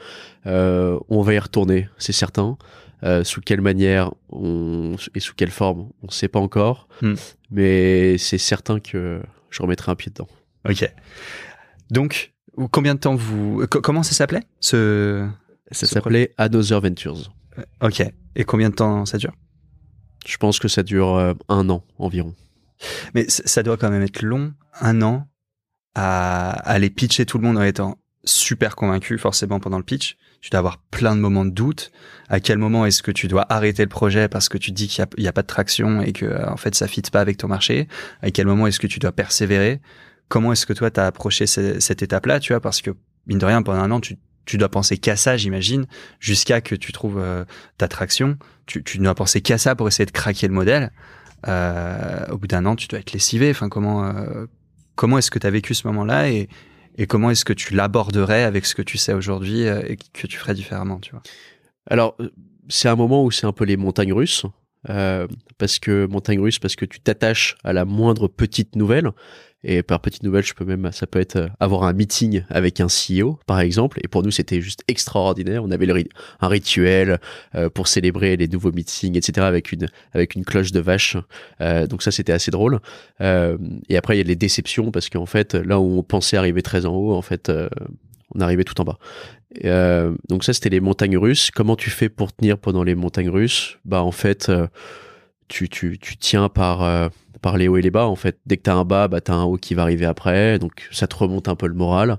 Euh, on va y retourner, c'est certain. Euh, sous quelle manière on, et sous quelle forme, on sait pas encore, hmm. mais c'est certain que je remettrai un pied dedans. Ok. Donc, combien de temps vous, comment ça s'appelait ce ça s'appelait Another Ventures. Euh, ok. Et combien de temps ça dure? Je pense que ça dure euh, un an environ. Mais ça doit quand même être long, un an, à aller pitcher tout le monde en étant super convaincu, forcément, pendant le pitch. Tu dois avoir plein de moments de doute. À quel moment est-ce que tu dois arrêter le projet parce que tu dis qu'il n'y a, pas de traction et que, euh, en fait, ça fit pas avec ton marché? À quel moment est-ce que tu dois persévérer? Comment est-ce que toi, tu as approché cette étape-là, tu vois? Parce que, mine de rien, pendant un an, tu tu dois penser qu'à ça, j'imagine, jusqu'à que tu trouves euh, ta traction. Tu, tu dois penser qu'à ça pour essayer de craquer le modèle. Euh, au bout d'un an, tu dois être lessivé. Enfin, comment euh, comment est-ce que tu as vécu ce moment-là et, comment est-ce que tu l'aborderais avec ce que tu sais aujourd'hui et que tu ferais différemment, tu vois? Alors, c'est un moment où c'est un peu les montagnes russes. parce que montagne russe parce que tu t'attaches à la moindre petite nouvelle Et par petite nouvelle, je peux même, ça peut être euh, avoir un meeting avec un CEO, par exemple. Et pour nous, c'était juste extraordinaire. On avait un rituel euh, pour célébrer les nouveaux meetings, etc. avec une avec une cloche de vache. Euh, donc ça, c'était assez drôle. et après, il y a les déceptions parce qu'en fait, là où on pensait arriver très en haut, en fait, on arrivait tout en bas. donc ça, c'était les montagnes russes. Comment tu fais pour tenir pendant les montagnes russes? Bah en fait, tu, tu, tu tiens par par les hauts et les bas en fait. Dès que t'as un bas, bah t'as un haut qui va arriver après, donc ça te remonte un peu le moral.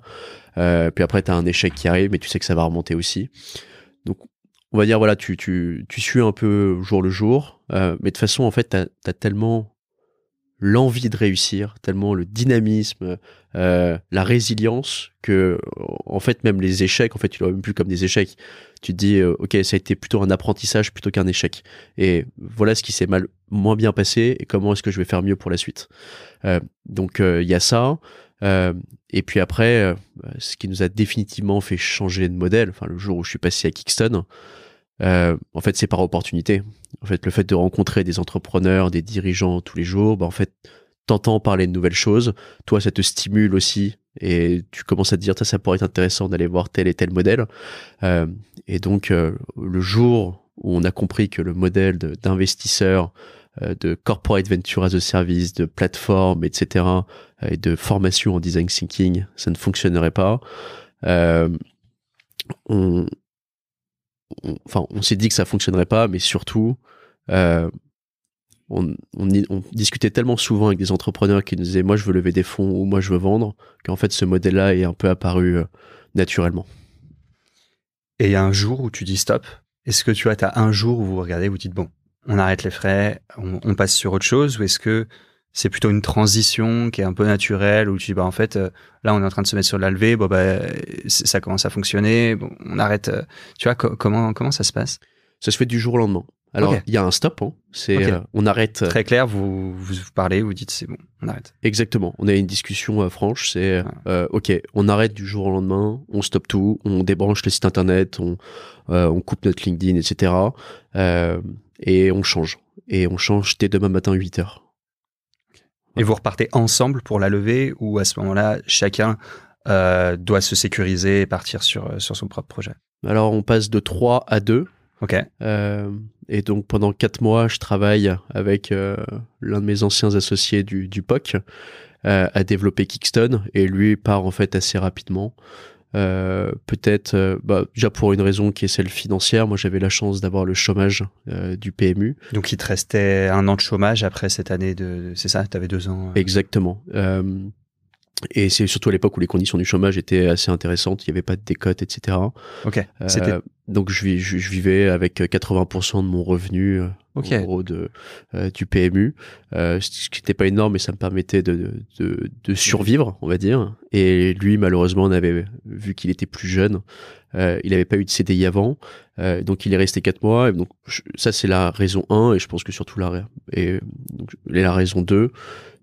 Euh, puis après t'as un échec qui arrive, mais tu sais que ça va remonter aussi. Donc on va dire voilà, tu tu tu suis un peu jour le jour, euh, mais de toute façon en fait t'as as tellement l'envie de réussir, tellement le dynamisme, euh, la résilience que en fait même les échecs, en fait tu vois même plus comme des échecs. Tu te dis euh, ok ça a été plutôt un apprentissage plutôt qu'un échec. Et voilà ce qui s'est mal moins bien passé et comment est-ce que je vais faire mieux pour la suite. Euh, donc il y a ça. et puis après, ce qui nous a définitivement fait changer de modèle, enfin le jour où je suis passé à Kickston, euh, en fait, c'est par opportunité. En fait, le fait de rencontrer des entrepreneurs, des dirigeants tous les jours, bah, en fait, t'entends parler de nouvelles choses. Toi, ça te stimule aussi et tu commences à te dire, ça, ça pourrait être intéressant d'aller voir tel et tel modèle. Euh, et donc, euh, le jour où on a compris que le modèle d'investisseur, euh, de, corporate venture as a service, de plateforme, etc., et de formation en design thinking, ça ne fonctionnerait pas. on, on s'est dit que ça fonctionnerait pas, mais surtout, euh, on, discutait tellement souvent avec des entrepreneurs qui nous disaient moi je veux lever des fonds ou moi je veux vendre qu'en fait ce modèle-là est un peu apparu euh, naturellement. Et il y a un jour où tu dis stop. Est-ce que tu as, un jour où vous regardez, vous dites bon, on arrête les frais, on passe sur autre chose, ou est-ce que c'est plutôt une transition qui est un peu naturelle où tu dis bah en fait euh, là on est en train de se mettre sur la levée bon bah ça commence à fonctionner bon on arrête euh, tu vois comment comment ça se passe? Ça se fait du jour au lendemain. Alors il y a un stop hein. c'est euh, on arrête très clair vous, vous parlez vous dites c'est bon on arrête. Exactement. On a une discussion franche c'est ok on arrête du jour au lendemain on stoppe tout on débranche le site internet on on coupe notre LinkedIn etc et on change. Et on change dès demain matin 8 heures et vous repartez ensemble pour la levée ou à ce moment-là, chacun euh, doit se sécuriser et partir sur, euh, sur son propre projet? Alors, on passe de 3 à 2. Ok. Euh, et donc, pendant 4 mois, je travaille avec l'un de mes anciens associés du, du POC à développer Kickston. Et lui part en fait assez rapidement. Euh, peut-être euh, bah, déjà pour une raison qui est celle financière. Moi, j'avais la chance d'avoir le chômage euh, du PMU. Donc, il te restait un an de chômage après cette année de. C'est ça Tu avais deux ans Exactement. et c'est surtout à l'époque où les conditions du chômage étaient assez intéressantes. Il n'y avait pas de décote, etc. Ok. Donc, je, je, vivais avec 80% de mon revenu en gros de euh, du PMU, euh, ce qui n'était pas énorme, mais ça me permettait de, de, de, survivre, on va dire. Et lui, malheureusement, on avait vu qu'il était plus jeune, euh, il n'avait pas eu de CDI avant, euh, donc il est resté quatre mois. Et donc ça, c'est la raison 1, et je pense que surtout la et donc la raison 2,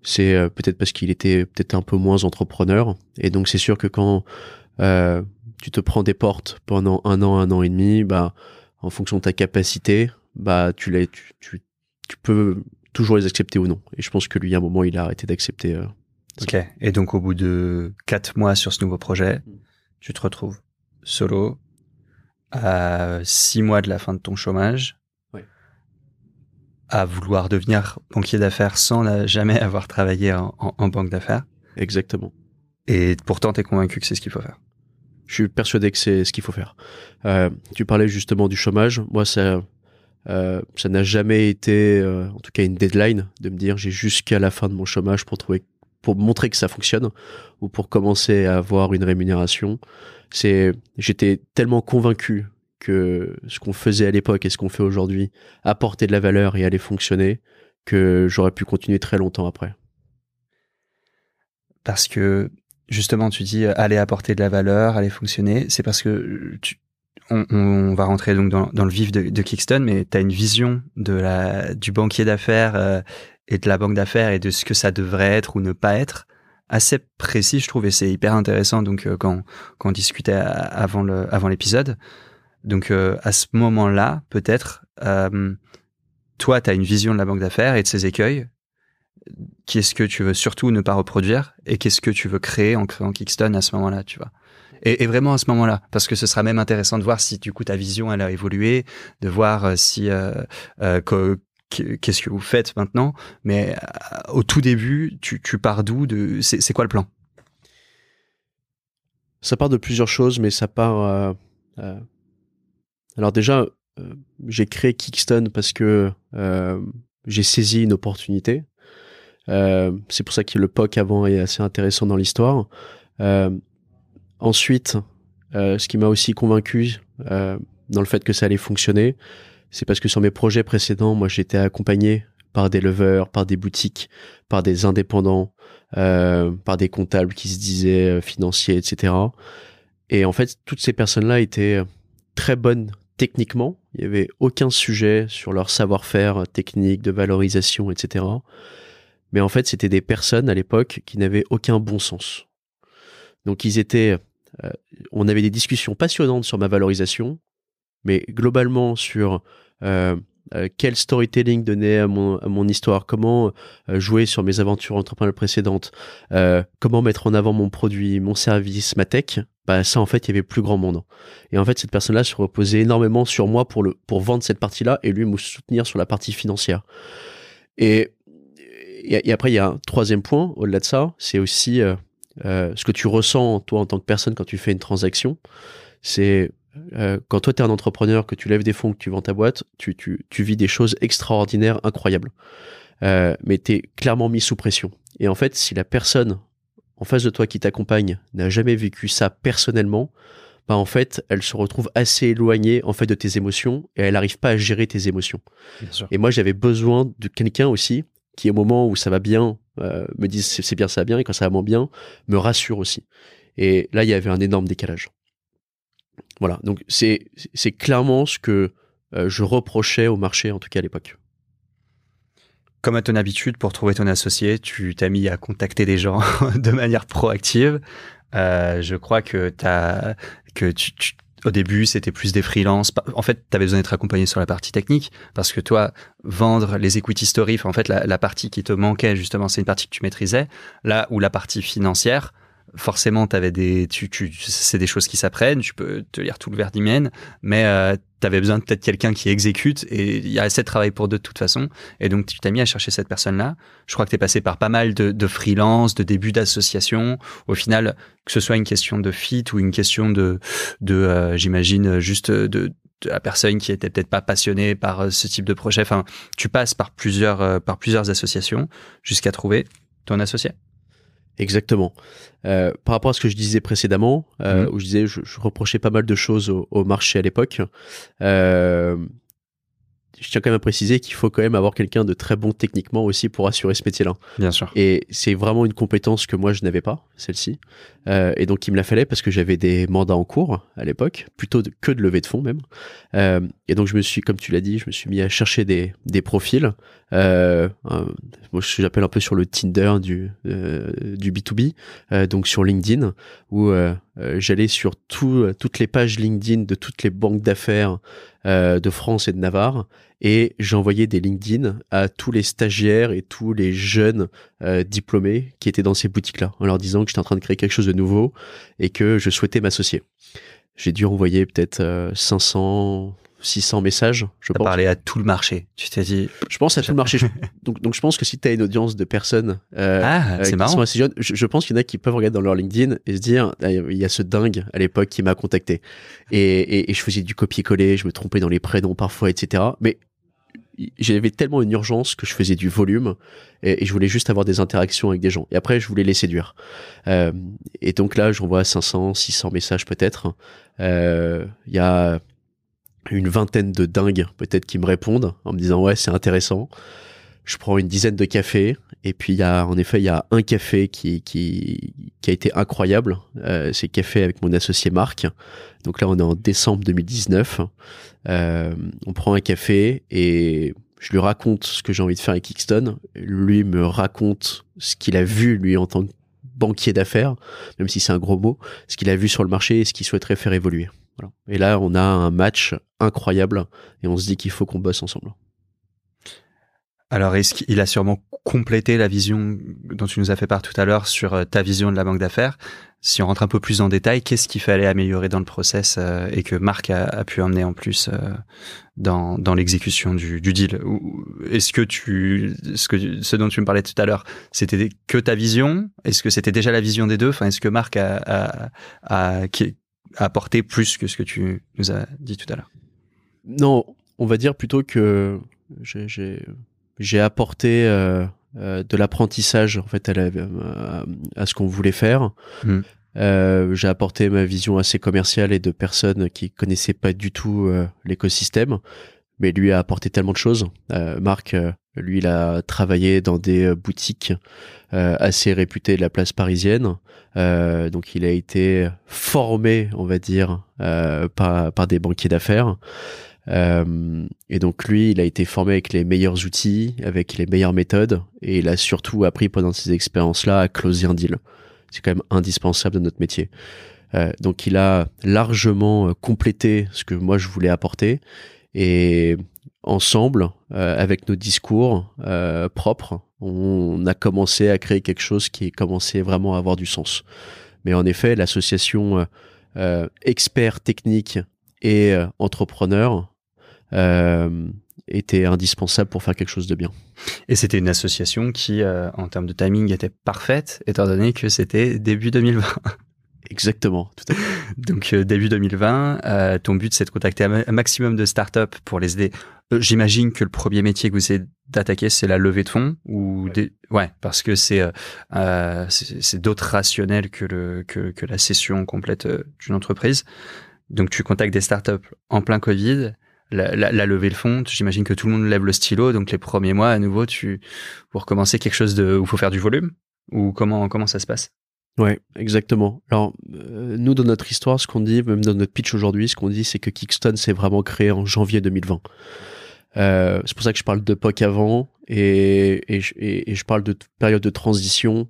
c'est euh, peut-être parce qu'il était peut-être un peu moins entrepreneur. Et donc c'est sûr que quand tu te prends des portes pendant un an, un an et demi, bah en fonction de ta capacité, bah tu, les, tu, tu, tu, peux toujours les accepter ou non. Et je pense que lui, à un moment, il a arrêté d'accepter. Euh, ok. Et donc, au bout de quatre mois sur ce nouveau projet, tu te retrouves solo à six mois de la fin de ton chômage, à vouloir devenir banquier d'affaires sans jamais avoir travaillé en, en banque d'affaires. Exactement. Et pourtant, tu es convaincu que c'est ce qu'il faut faire. Je suis persuadé que c'est ce qu'il faut faire. Euh, tu parlais justement du chômage. Moi, ça, euh, ça n'a jamais été, euh, en tout cas, une deadline de me dire j'ai jusqu'à la fin de mon chômage pour trouver, pour montrer que ça fonctionne ou pour commencer à avoir une rémunération. C'est, j'étais tellement convaincu que ce qu'on faisait à l'époque et ce qu'on fait aujourd'hui apportait de la valeur et allait fonctionner que j'aurais pu continuer très longtemps après. Parce que justement, tu dis aller apporter de la valeur, aller fonctionner, c'est parce que tu, on, va rentrer donc dans, le vif de, de Kickston, mais tu as une vision de la, du banquier d'affaires euh, et de la banque d'affaires et de ce que ça devrait être ou ne pas être assez précis, je trouve, et c'est hyper intéressant. Donc, euh, quand, quand on discutait avant le avant l'épisode, donc euh, à ce moment-là, peut-être, toi, tu as une vision de la banque d'affaires et de ses écueils. Qu'est-ce que tu veux surtout ne pas reproduire et qu'est-ce que tu veux créer en créant Kickstone à ce moment-là, tu vois. Et, vraiment à ce moment-là, parce que ce sera même intéressant de voir si du coup ta vision elle a évolué, de voir euh, si euh, euh, qu'est-ce que vous faites maintenant. Mais au tout début, tu, pars d'où c'est quoi le plan? Ça part de plusieurs choses, mais ça part. alors déjà, j'ai créé Kickstone parce que j'ai saisi une opportunité. Euh, c'est pour ça que le POC avant est assez intéressant dans l'histoire. Euh, ensuite, euh, ce qui m'a aussi convaincu dans le fait que ça allait fonctionner, c'est parce que sur mes projets précédents, moi j'étais accompagné par des leveurs, par des boutiques, par des indépendants, par des comptables qui se disaient financiers, etc. Et en fait, toutes ces personnes-là étaient très bonnes techniquement, il n'y avait aucun sujet sur leur savoir-faire technique, de valorisation, etc. Mais en fait, c'était des personnes à l'époque qui n'avaient aucun bon sens. Donc ils étaient... Euh, on avait des discussions passionnantes sur ma valorisation, mais globalement sur euh, euh, quel storytelling donner à mon, histoire, comment jouer sur mes aventures entrepreneuriales précédentes, comment mettre en avant mon produit, mon service, ma tech, bah ça en fait il y avait plus grand monde. Et en fait cette personne-là se reposait énormément sur moi pour le pour vendre cette partie-là et lui me soutenir sur la partie financière. Et, et, après il y a un troisième point au-delà de ça, c'est aussi euh, euh, ce que tu ressens toi en tant que personne quand tu fais une transaction. C'est euh, quand toi tu es un entrepreneur, que tu lèves des fonds, que tu vends ta boîte, tu, tu, tu vis des choses extraordinaires, incroyables. mais tu es clairement mis sous pression. Et en fait, si la personne en face de toi qui t'accompagne n'a jamais vécu ça personnellement, bah en fait, elle se retrouve assez éloignée en fait de tes émotions et elle n'arrive pas à gérer tes émotions. Et moi, j'avais besoin de quelqu'un aussi qui, au moment où ça va bien, euh, me dise c'est bien, ça va bien, et quand ça va moins bien, me rassure aussi. Et là, il y avait un énorme décalage. Voilà, donc c'est clairement ce que euh, je reprochais au marché, en tout cas à l'époque comme à ton habitude, pour trouver ton associé, tu t'as mis à contacter des gens de manière proactive. Euh, je crois que, que tu, au début, c'était plus des freelances. En fait, tu avais besoin d'être accompagné sur la partie technique parce que toi, vendre les equity stories, en fait, la, la partie qui te manquait, justement, c'est une partie que tu maîtrisais. Là où la partie financière, forcément, avais des, tu, tu, c'est des choses qui s'apprennent. Tu peux te lire tout le verdimène, mais euh, tu avais besoin de peut-être quelqu'un qui exécute et il y a assez de travail pour deux de toute façon. Et donc, tu t'as mis à chercher cette personne-là. Je crois que tu es passé par pas mal de, de freelance, de débuts d'association. Au final, que ce soit une question de fit ou une question de, de euh, j'imagine, juste de, de la personne qui était peut-être pas passionnée par euh, ce type de projet. Enfin, tu passes par plusieurs, euh, par plusieurs associations jusqu'à trouver ton associé. Exactement. Euh, par rapport à ce que je disais précédemment, euh, mhm. où je disais, je, je, reprochais pas mal de choses au, au marché à l'époque. Euh, je tiens quand même à préciser qu'il faut quand même avoir quelqu'un de très bon techniquement aussi pour assurer ce métier-là. Bien sûr. Et c'est vraiment une compétence que moi je n'avais pas, celle-ci. Euh, et donc il me la fallait parce que j'avais des mandats en cours à l'époque, plutôt que de lever de fonds même. Euh, et donc je me suis, comme tu l'as dit, je me suis mis à chercher des, des profils. Euh, moi j'appelle un peu sur le Tinder du euh, du B2B, euh, donc sur LinkedIn, où euh, j'allais sur tout, toutes les pages LinkedIn de toutes les banques d'affaires de France et de Navarre et j'envoyais des LinkedIn à tous les stagiaires et tous les jeunes euh, diplômés qui étaient dans ces boutiques-là, en leur disant que j'étais en train de créer quelque chose de nouveau et que je souhaitais m'associer. J'ai dû envoyer peut-être 500, 600 messages, je As parlé à tout le marché. Tu t'es dit. Je pense à tout le marché. donc, donc, je pense que si tu as une audience de personnes euh, ah, euh, qui sont assez jeunes, je, pense qu'il y en a qui peuvent regarder dans leur LinkedIn et se dire ah, il y a ce dingue à l'époque qui m'a contacté. Et, et, et, je faisais du copier-coller, je me trompais dans les prénoms parfois, etc. Mais j'avais tellement une urgence que je faisais du volume et, je voulais juste avoir des interactions avec des gens. Et après, je voulais les séduire. Euh, et donc là, j'envoie 500, 600 messages peut-être. Euh, il y a une vingtaine de dingues peut-être qui me répondent en me disant ouais, c'est intéressant. Je prends une dizaine de cafés et puis il y a en effet il y a un café qui qui, qui a été incroyable. Euh, c'est café avec mon associé Marc. Donc là, on est en décembre 2019. Euh, on prend un café et je lui raconte ce que j'ai envie de faire avec Kickstone. Lui me raconte ce qu'il a vu, lui, en tant que banquier d'affaires, même si c'est un gros mot, ce qu'il a vu sur le marché et ce qu'il souhaiterait faire évoluer. Et là, on a un match incroyable et on se dit qu'il faut qu'on bosse ensemble. Alors, est-ce qu'il a sûrement complété la vision dont tu nous as fait part tout à l'heure sur euh, ta vision de la banque d'affaires? Si on rentre un peu plus en détail, qu'est-ce qu'il fallait améliorer dans le process euh, et que Marc a, pu emmener en plus euh, dans, dans l'exécution du, deal? Est-ce que tu, ce dont tu me parlais tout à l'heure, c'était que ta vision? Est-ce que c'était déjà la vision des deux? Enfin, est-ce que Marc a, a, a, qui, a apporté plus que ce que tu nous as dit tout à l'heure Non, on va dire plutôt que j'ai apporté euh, euh, de l'apprentissage en fait à, à, ce qu'on voulait faire. Hmm. Euh, j'ai apporté ma vision assez commerciale et de personnes qui connaissaient pas du tout l'écosystème, mais lui a apporté tellement de choses. Marc, lui, il a travaillé dans des boutiques assez réputées de la place parisienne, donc il a été formé, on va dire, par, des banquiers d'affaires. Euh, et donc lui, il a été formé avec les meilleurs outils, avec les meilleures méthodes, et il a surtout appris pendant ces expériences-là à closer un deal. C'est quand même indispensable dans notre métier. Euh, donc il a largement euh, complété ce que moi je voulais apporter, et ensemble, euh, avec nos discours euh, propres, on a commencé à créer quelque chose qui commençait vraiment à avoir du sens. Mais en effet, l'association euh, expert technique et entrepreneur euh, était indispensable pour faire quelque chose de bien. Et c'était une association qui, euh, en termes de timing, était parfaite, étant donné que c'était début 2020. Exactement. Donc euh, début 2020, ton but c'est de contacter un maximum de startups pour les aider. J'imagine que le premier métier que vous essayez d'attaquer c'est la levée de fonds ou ouais, des... ouais parce que c'est c'est d'autres rationnels que le que, que la cession complète d'une entreprise. Donc tu contactes des startups en plein Covid la, la, levée de fond, j'imagine que tout le monde lève le stylo, donc les premiers mois, à nouveau, tu pour recommencer quelque chose de où il faut faire du volume ou comment comment ça se passe? Ouais, exactement. Alors euh, nous dans notre histoire, ce qu'on dit, même dans notre pitch aujourd'hui, ce qu'on dit, c'est que Kickstone s'est vraiment créé en janvier 2020. Euh, c'est pour ça que je parle de POC avant et, et, et, je parle de période de transition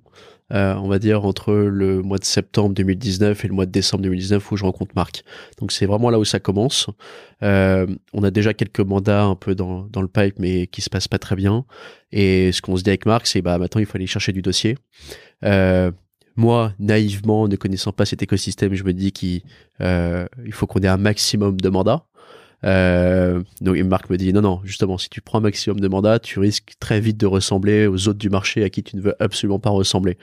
euh, on va dire entre le mois de septembre 2019 et le mois de décembre 2019 où je rencontre Marc. Donc c'est vraiment là où ça commence. Euh, on a déjà quelques mandats un peu dans, dans le pipe mais qui se passent pas très bien. Et ce qu'on se dit avec Marc, c'est bah maintenant il faut aller chercher du dossier. Euh, moi, naïvement, ne connaissant pas cet écosystème, je me dis qu'il il faut qu'on ait un maximum de mandats. Euh, donc Marc me dit non non justement si tu prends un maximum de mandats tu risques très vite de ressembler aux autres du marché à qui tu ne veux absolument pas ressembler.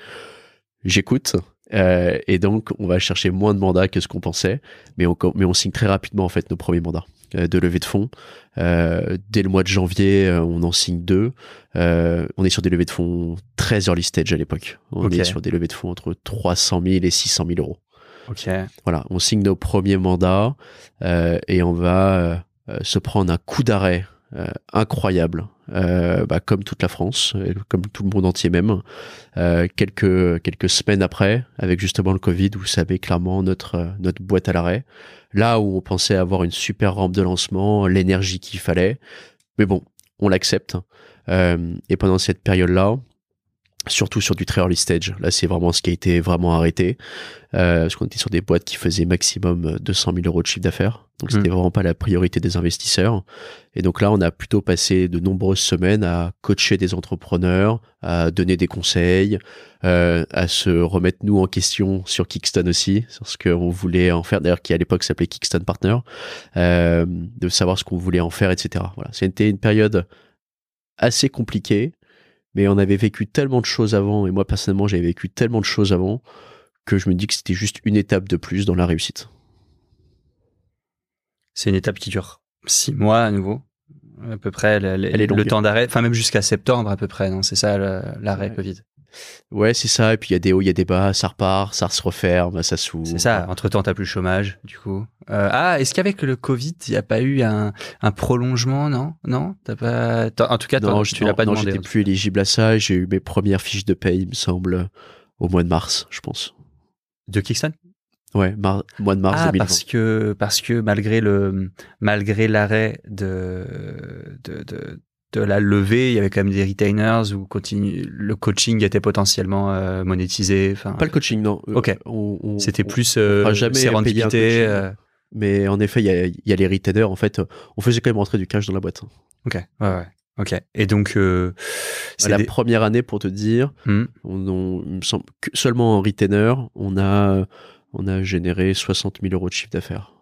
J'écoute euh, et donc on va chercher moins de mandats que ce qu'on pensait, mais on, mais on signe très rapidement en fait nos premiers mandats euh, de levée de fonds. Euh, dès le mois de janvier, on en signe deux. On est sur des levées de fonds très early stage à l'époque. On est sur des levées de fonds entre 300 000 et 600 000 euros. Ok. Voilà, on signe nos premiers mandats et on va se prendre un coup d'arrêt incroyable, bah, comme toute la France, comme tout le monde entier même. quelques quelques semaines après, avec justement le Covid, vous savez clairement notre notre boîte à l'arrêt. Là où on pensait avoir une super rampe de lancement, l'énergie qu'il fallait, mais bon, on l'accepte. et pendant cette période-là, surtout sur du très early stage. Là, c'est vraiment ce qui a été vraiment arrêté. Euh, parce qu'on était sur des boîtes qui faisaient maximum 200 000 euros de chiffre d'affaires. Donc, c'était hmm. vraiment pas la priorité des investisseurs. Et donc là, on a plutôt passé de nombreuses semaines à coacher des entrepreneurs, à donner des conseils, euh, à se remettre nous en question sur Kickstone aussi, sur ce qu'on voulait en faire. D'ailleurs, qui à l'époque s'appelait Kickstone Partner, euh, de savoir ce qu'on voulait en faire, etc. Voilà, c'était une période assez compliquée mais on avait vécu tellement de choses avant, et moi personnellement j'avais vécu tellement de choses avant, que je me dis que c'était juste une étape de plus dans la réussite. C'est une étape qui dure six mois à nouveau, à peu près, le, temps d'arrêt, enfin même jusqu'à septembre à peu près, non C'est ça l'arrêt Covid. Ouais, c'est ça. Et puis il y a des hauts, il y a des bas, ça repart, ça se referme, ça s'ouvre. C'est ça. Entre temps, t'as plus le chômage, du coup. Euh, ah, est-ce qu'avec le Covid, il n'y a pas eu un, un prolongement, non? Non, t'as pas. En tout cas, non, tu l'as pas non, J'étais plus éligible à ça. J'ai eu mes premières fiches de paye, il me semble, au mois de mars, je pense. De Kickstone Ouais, mois de mars ah, parce que parce que malgré le malgré l'arrêt de, de, de de la levée, il y avait quand même des retainers où continue, le coaching était potentiellement euh, monétisé. Enfin, pas le coaching, non. Euh, ok. C'était plus euh, sérendipité. Euh. Mais en effet, il y a, y a, les retainers. En fait, on faisait quand même rentrer du cash dans la boîte. Ok. Ouais, ouais. Ok. Et donc, c'est la première année pour te dire, Hmm. on, on- il me semble que seulement en retainer, on a, on a généré 60 000 euros de chiffre d'affaires.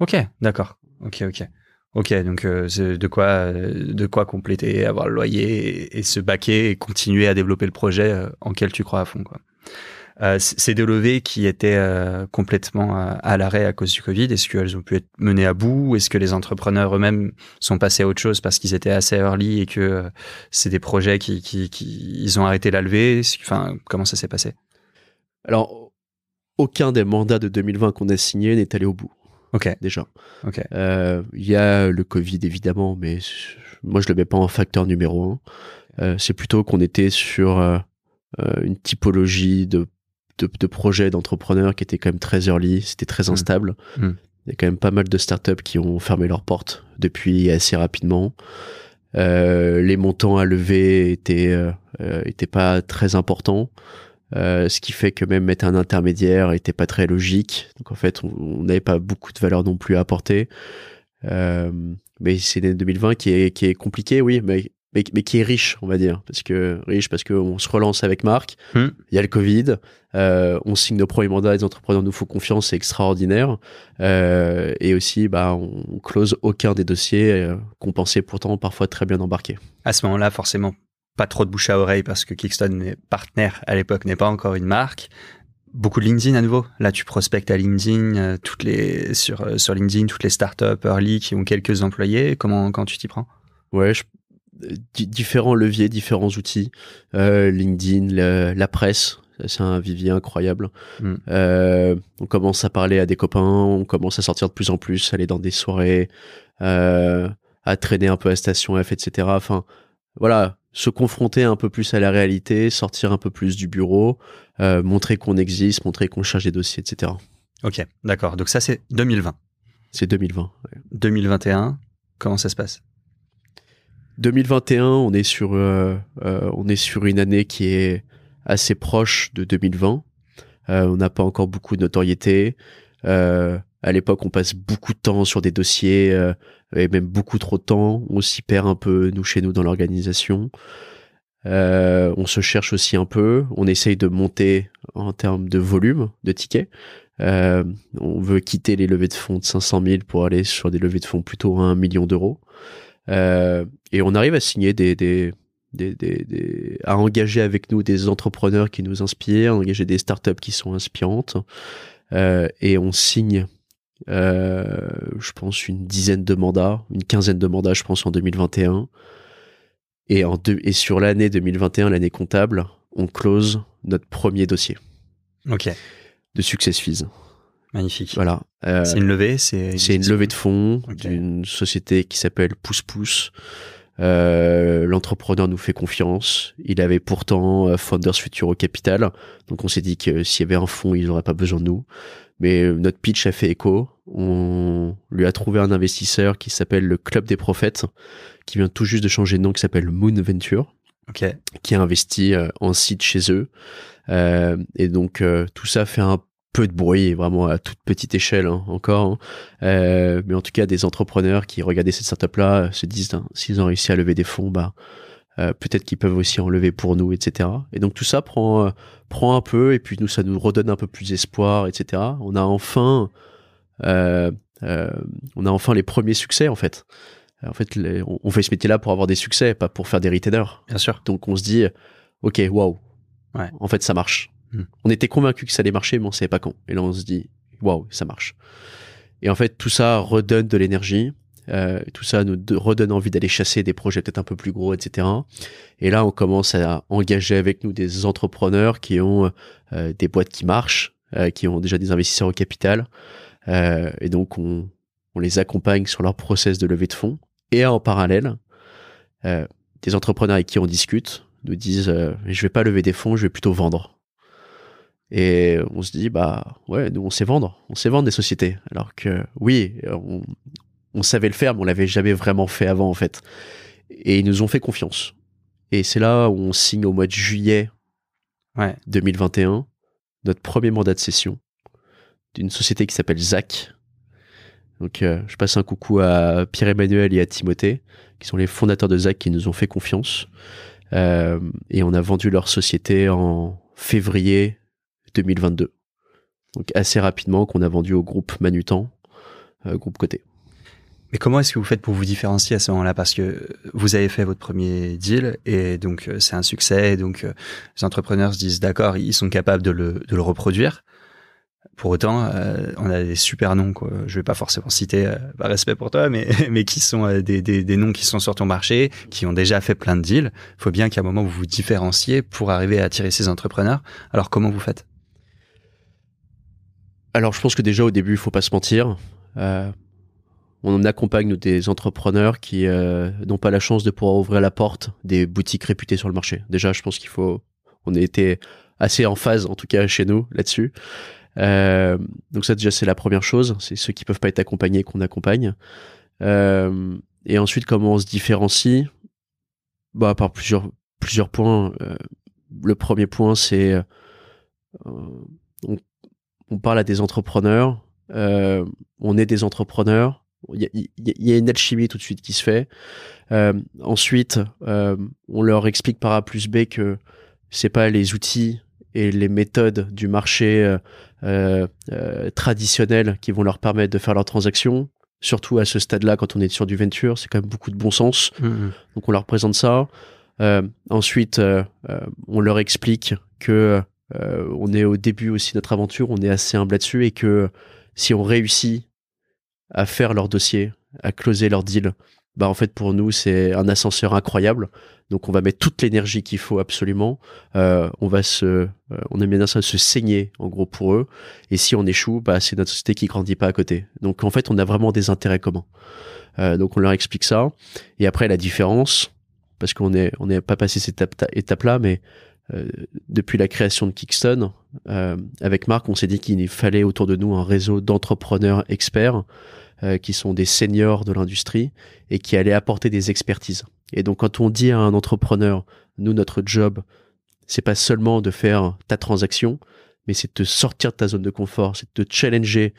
Ok, d'accord. Ok, ok. Ok, donc euh, de quoi, euh, de quoi compléter, avoir le loyer et, se baquer et continuer à développer le projet euh, en quel tu crois à fond. Quoi. Euh, ces deux levées qui étaient complètement à l'arrêt à cause du Covid, est-ce qu'elles ont pu être menées à bout? Est-ce que les entrepreneurs eux-mêmes sont passés à autre chose parce qu'ils étaient assez early et que c'est des projets qui, qui ils ont arrêté la levée? Enfin, comment ça s'est passé? Alors, aucun des mandats de 2020 qu'on a signés n'est allé au bout, Ok, déjà. ok. Euh, Il y a le Covid, évidemment, mais moi, je le mets pas en facteur numéro un. Euh, c'est plutôt qu'on était sur euh, une typologie de, de, de projets d'entrepreneurs qui était quand même très early, c'était très Mm. instable. Mm. Il y a quand même pas mal de startups qui ont fermé leurs portes depuis assez rapidement. Les montants à lever étaient, étaient pas très importants. Euh, ce qui fait que même mettre un intermédiaire était pas très logique. Donc en fait, on n'avait pas beaucoup de valeur non plus à apporter. Euh, mais c'est l'année 2020 qui est, qui est compliqué, oui, mais, mais, mais qui est riche, on va dire. Parce que riche parce qu'on se relance avec Marc. Hmm. Il y a le Covid. euh, on signe nos premiers mandats. Les entrepreneurs nous font confiance, c'est extraordinaire. Et aussi, bah, on, on close aucun des dossiers qu'on pensait pourtant parfois très bien embarqués. à ce moment-là, forcément, pas trop de bouche à oreille parce que Kickston partenaire à l'époque n'est pas encore une marque. Beaucoup de LinkedIn à nouveau. Là, tu prospectes à LinkedIn, euh, toutes les sur euh, sur LinkedIn, toutes les startups early qui ont quelques employés. Comment quand tu t'y prends? Ouais, je- euh, di- différents leviers, différents outils. Euh, LinkedIn, le- la presse, c'est un vivier incroyable. Mm. Euh, on commence à parler à des copains, on commence à sortir de plus en plus, aller dans des soirées, euh, à traîner un peu à Station F, etc. Enfin, voilà, se confronter un peu plus à la réalité, sortir un peu plus du bureau, euh, montrer qu'on existe, montrer qu'on cherche des dossiers, etc. Ok, d'accord. Donc ça c'est 2020. C'est 2020. ouais. 2021, comment ça se passe? 2021, on est sur euh, euh, on est sur une année qui est assez proche de 2020. Euh, on n'a pas encore beaucoup de notoriété. À l'époque, on passe beaucoup de temps sur des dossiers et même beaucoup trop de temps. On s'y perd un peu nous chez nous dans l'organisation. Euh, on se cherche aussi un peu. On essaye de monter en termes de volume de tickets. Euh, on veut quitter les levées de fonds de 500 000 pour aller sur des levées de fonds plutôt à 1 million d'euros. Euh, et on arrive à signer des, des, des, des, à engager avec nous des entrepreneurs qui nous inspirent, engager des startups qui sont inspirantes. Euh, et on signe, je pense, une dizaine de mandats, une quinzaine de mandats, je pense, en 2021. Et, en deux, et sur l'année 2021, l'année comptable, on close notre premier dossier Ok, de Success Fees. magnifique. Voilà. Euh, C'est une levée, c'est c'est une levée de fonds d'une société qui s'appelle Pouce Pouce. Euh, L'entrepreneur nous fait confiance. Il avait pourtant euh, Founders Future au capital. Donc on s'est dit que s'il y avait un fonds, il n'aurait pas besoin de nous. Mais euh, notre pitch a fait écho. On lui a trouvé un investisseur qui s'appelle le Club des Prophètes, qui vient tout juste de changer de nom, qui s'appelle Moon Venture qui a investi euh, en site chez eux. Euh, et donc euh, tout ça fait un peu de bruit, vraiment à toute petite échelle hein, encore. hein. Euh, mais en tout cas, des entrepreneurs qui regardaient cette startup-là se disent, hein, s'ils ont réussi à lever des fonds, bah euh, peut-être qu'ils peuvent aussi en lever pour nous, etc. Et donc tout ça prend euh, prend un peu, et puis nous ça nous redonne un peu plus d'espoir, etc. On a enfin euh, on a enfin les premiers succès en fait. En fait, les- on on fait ce métier-là pour avoir des succès, pas pour faire des retainers. bien sûr. Donc on se dit, ok, waouh, Ouais. en fait ça marche. Hmm. On était convaincu que ça allait marcher, mais on savait pas quand. Et là on se dit, waouh, ça marche. Et en fait tout ça redonne de l'énergie, euh, tout ça nous redonne envie d'aller chasser des projets peut-être un peu plus gros, etc. Et là on commence à engager avec nous des entrepreneurs qui ont euh, des boîtes qui marchent, euh, qui ont déjà des investisseurs au capital. Et donc on, on les accompagne sur leur process de levée de fonds. Et en parallèle, des entrepreneurs avec qui on discute nous disent je vais pas lever des fonds, je vais plutôt vendre. Et on se dit bah ouais, nous on sait vendre, on sait vendre des sociétés. Alors que oui, on, on savait le faire, mais on l'avait jamais vraiment fait avant en fait. Et ils nous ont fait confiance. Et c'est là où on signe au mois de juillet Ouais. 2021 notre premier mandat de session d'une société qui s'appelle ZAC. Donc, je passe un coucou à Pierre-Emmanuel et à Timothée, qui sont les fondateurs de Zach, qui nous ont fait confiance. et on a vendu leur société en février 2022. Donc assez rapidement qu'on a vendu au groupe Manutan, groupe côté. Mais comment est-ce que vous faites pour vous différencier à ce moment-là? Parce que vous avez fait votre premier deal et donc euh, c'est un succès. Donc euh, les entrepreneurs se disent d'accord, ils sont capables de le, de le reproduire. Pour autant, euh, on a des super noms. Quoi. Je vais pas forcément citer par respect pour toi, mais mais qui sont des, des, des, noms qui sont sur ton marché, qui ont déjà fait plein de deals. Il faut bien qu'à un moment vous vous différenciez pour arriver à attirer ces entrepreneurs. Alors comment vous faites? Alors je pense que déjà au début, il faut pas se mentir. Euh, on accompagne des entrepreneurs qui euh, n'ont pas la chance de pouvoir ouvrir la porte des boutiques réputées sur le marché. Déjà, je pense qu'il faut, on a été assez en phase, en tout cas chez nous, là-dessus. Euh, donc ça déjà c'est la première chose, c'est ceux qui peuvent pas être accompagnés qu'on accompagne. Euh, et ensuite comment on se différencie? Bah par plusieurs plusieurs points. le premier point c'est on, on, parle à des entrepreneurs, on est des entrepreneurs, il y, a une alchimie tout de suite qui se fait. Euh, ensuite, euh, on leur explique par A plus B que c'est pas les outils et les méthodes du marché euh, traditionnel qui vont leur permettre de faire leurs transactions. Surtout à ce stade-là, quand on est sur du venture, c'est quand même beaucoup de bon sens. Mmh, mmh. Donc on leur présente ça. ensuite, on leur explique que on est au début aussi de notre aventure, on est assez humble là-dessus et que si on réussit à faire leur dossier, à closer leur deal, bah en fait pour nous c'est un ascenseur incroyable. Donc on va mettre toute l'énergie qu'il faut absolument. Euh, on va se, euh, on aime bien ça, se saigner en gros pour eux. Et si on échoue, bah c'est notre société qui grandit pas à côté. Donc en fait on a vraiment des intérêts communs. Euh, donc on leur explique ça. Et après la différence, parce qu'on est, on n'est pas passé cette étape, là, mais depuis la création de Kickstone, avec Marc, on s'est dit qu'il fallait autour de nous un réseau d'entrepreneurs experts euh, qui sont des seniors de l'industrie et qui allaient apporter des expertises. Et donc quand on dit à un entrepreneur, nous notre job, c'est pas seulement de faire ta transaction, mais c'est de te sortir de ta zone de confort, c'est de te challenger,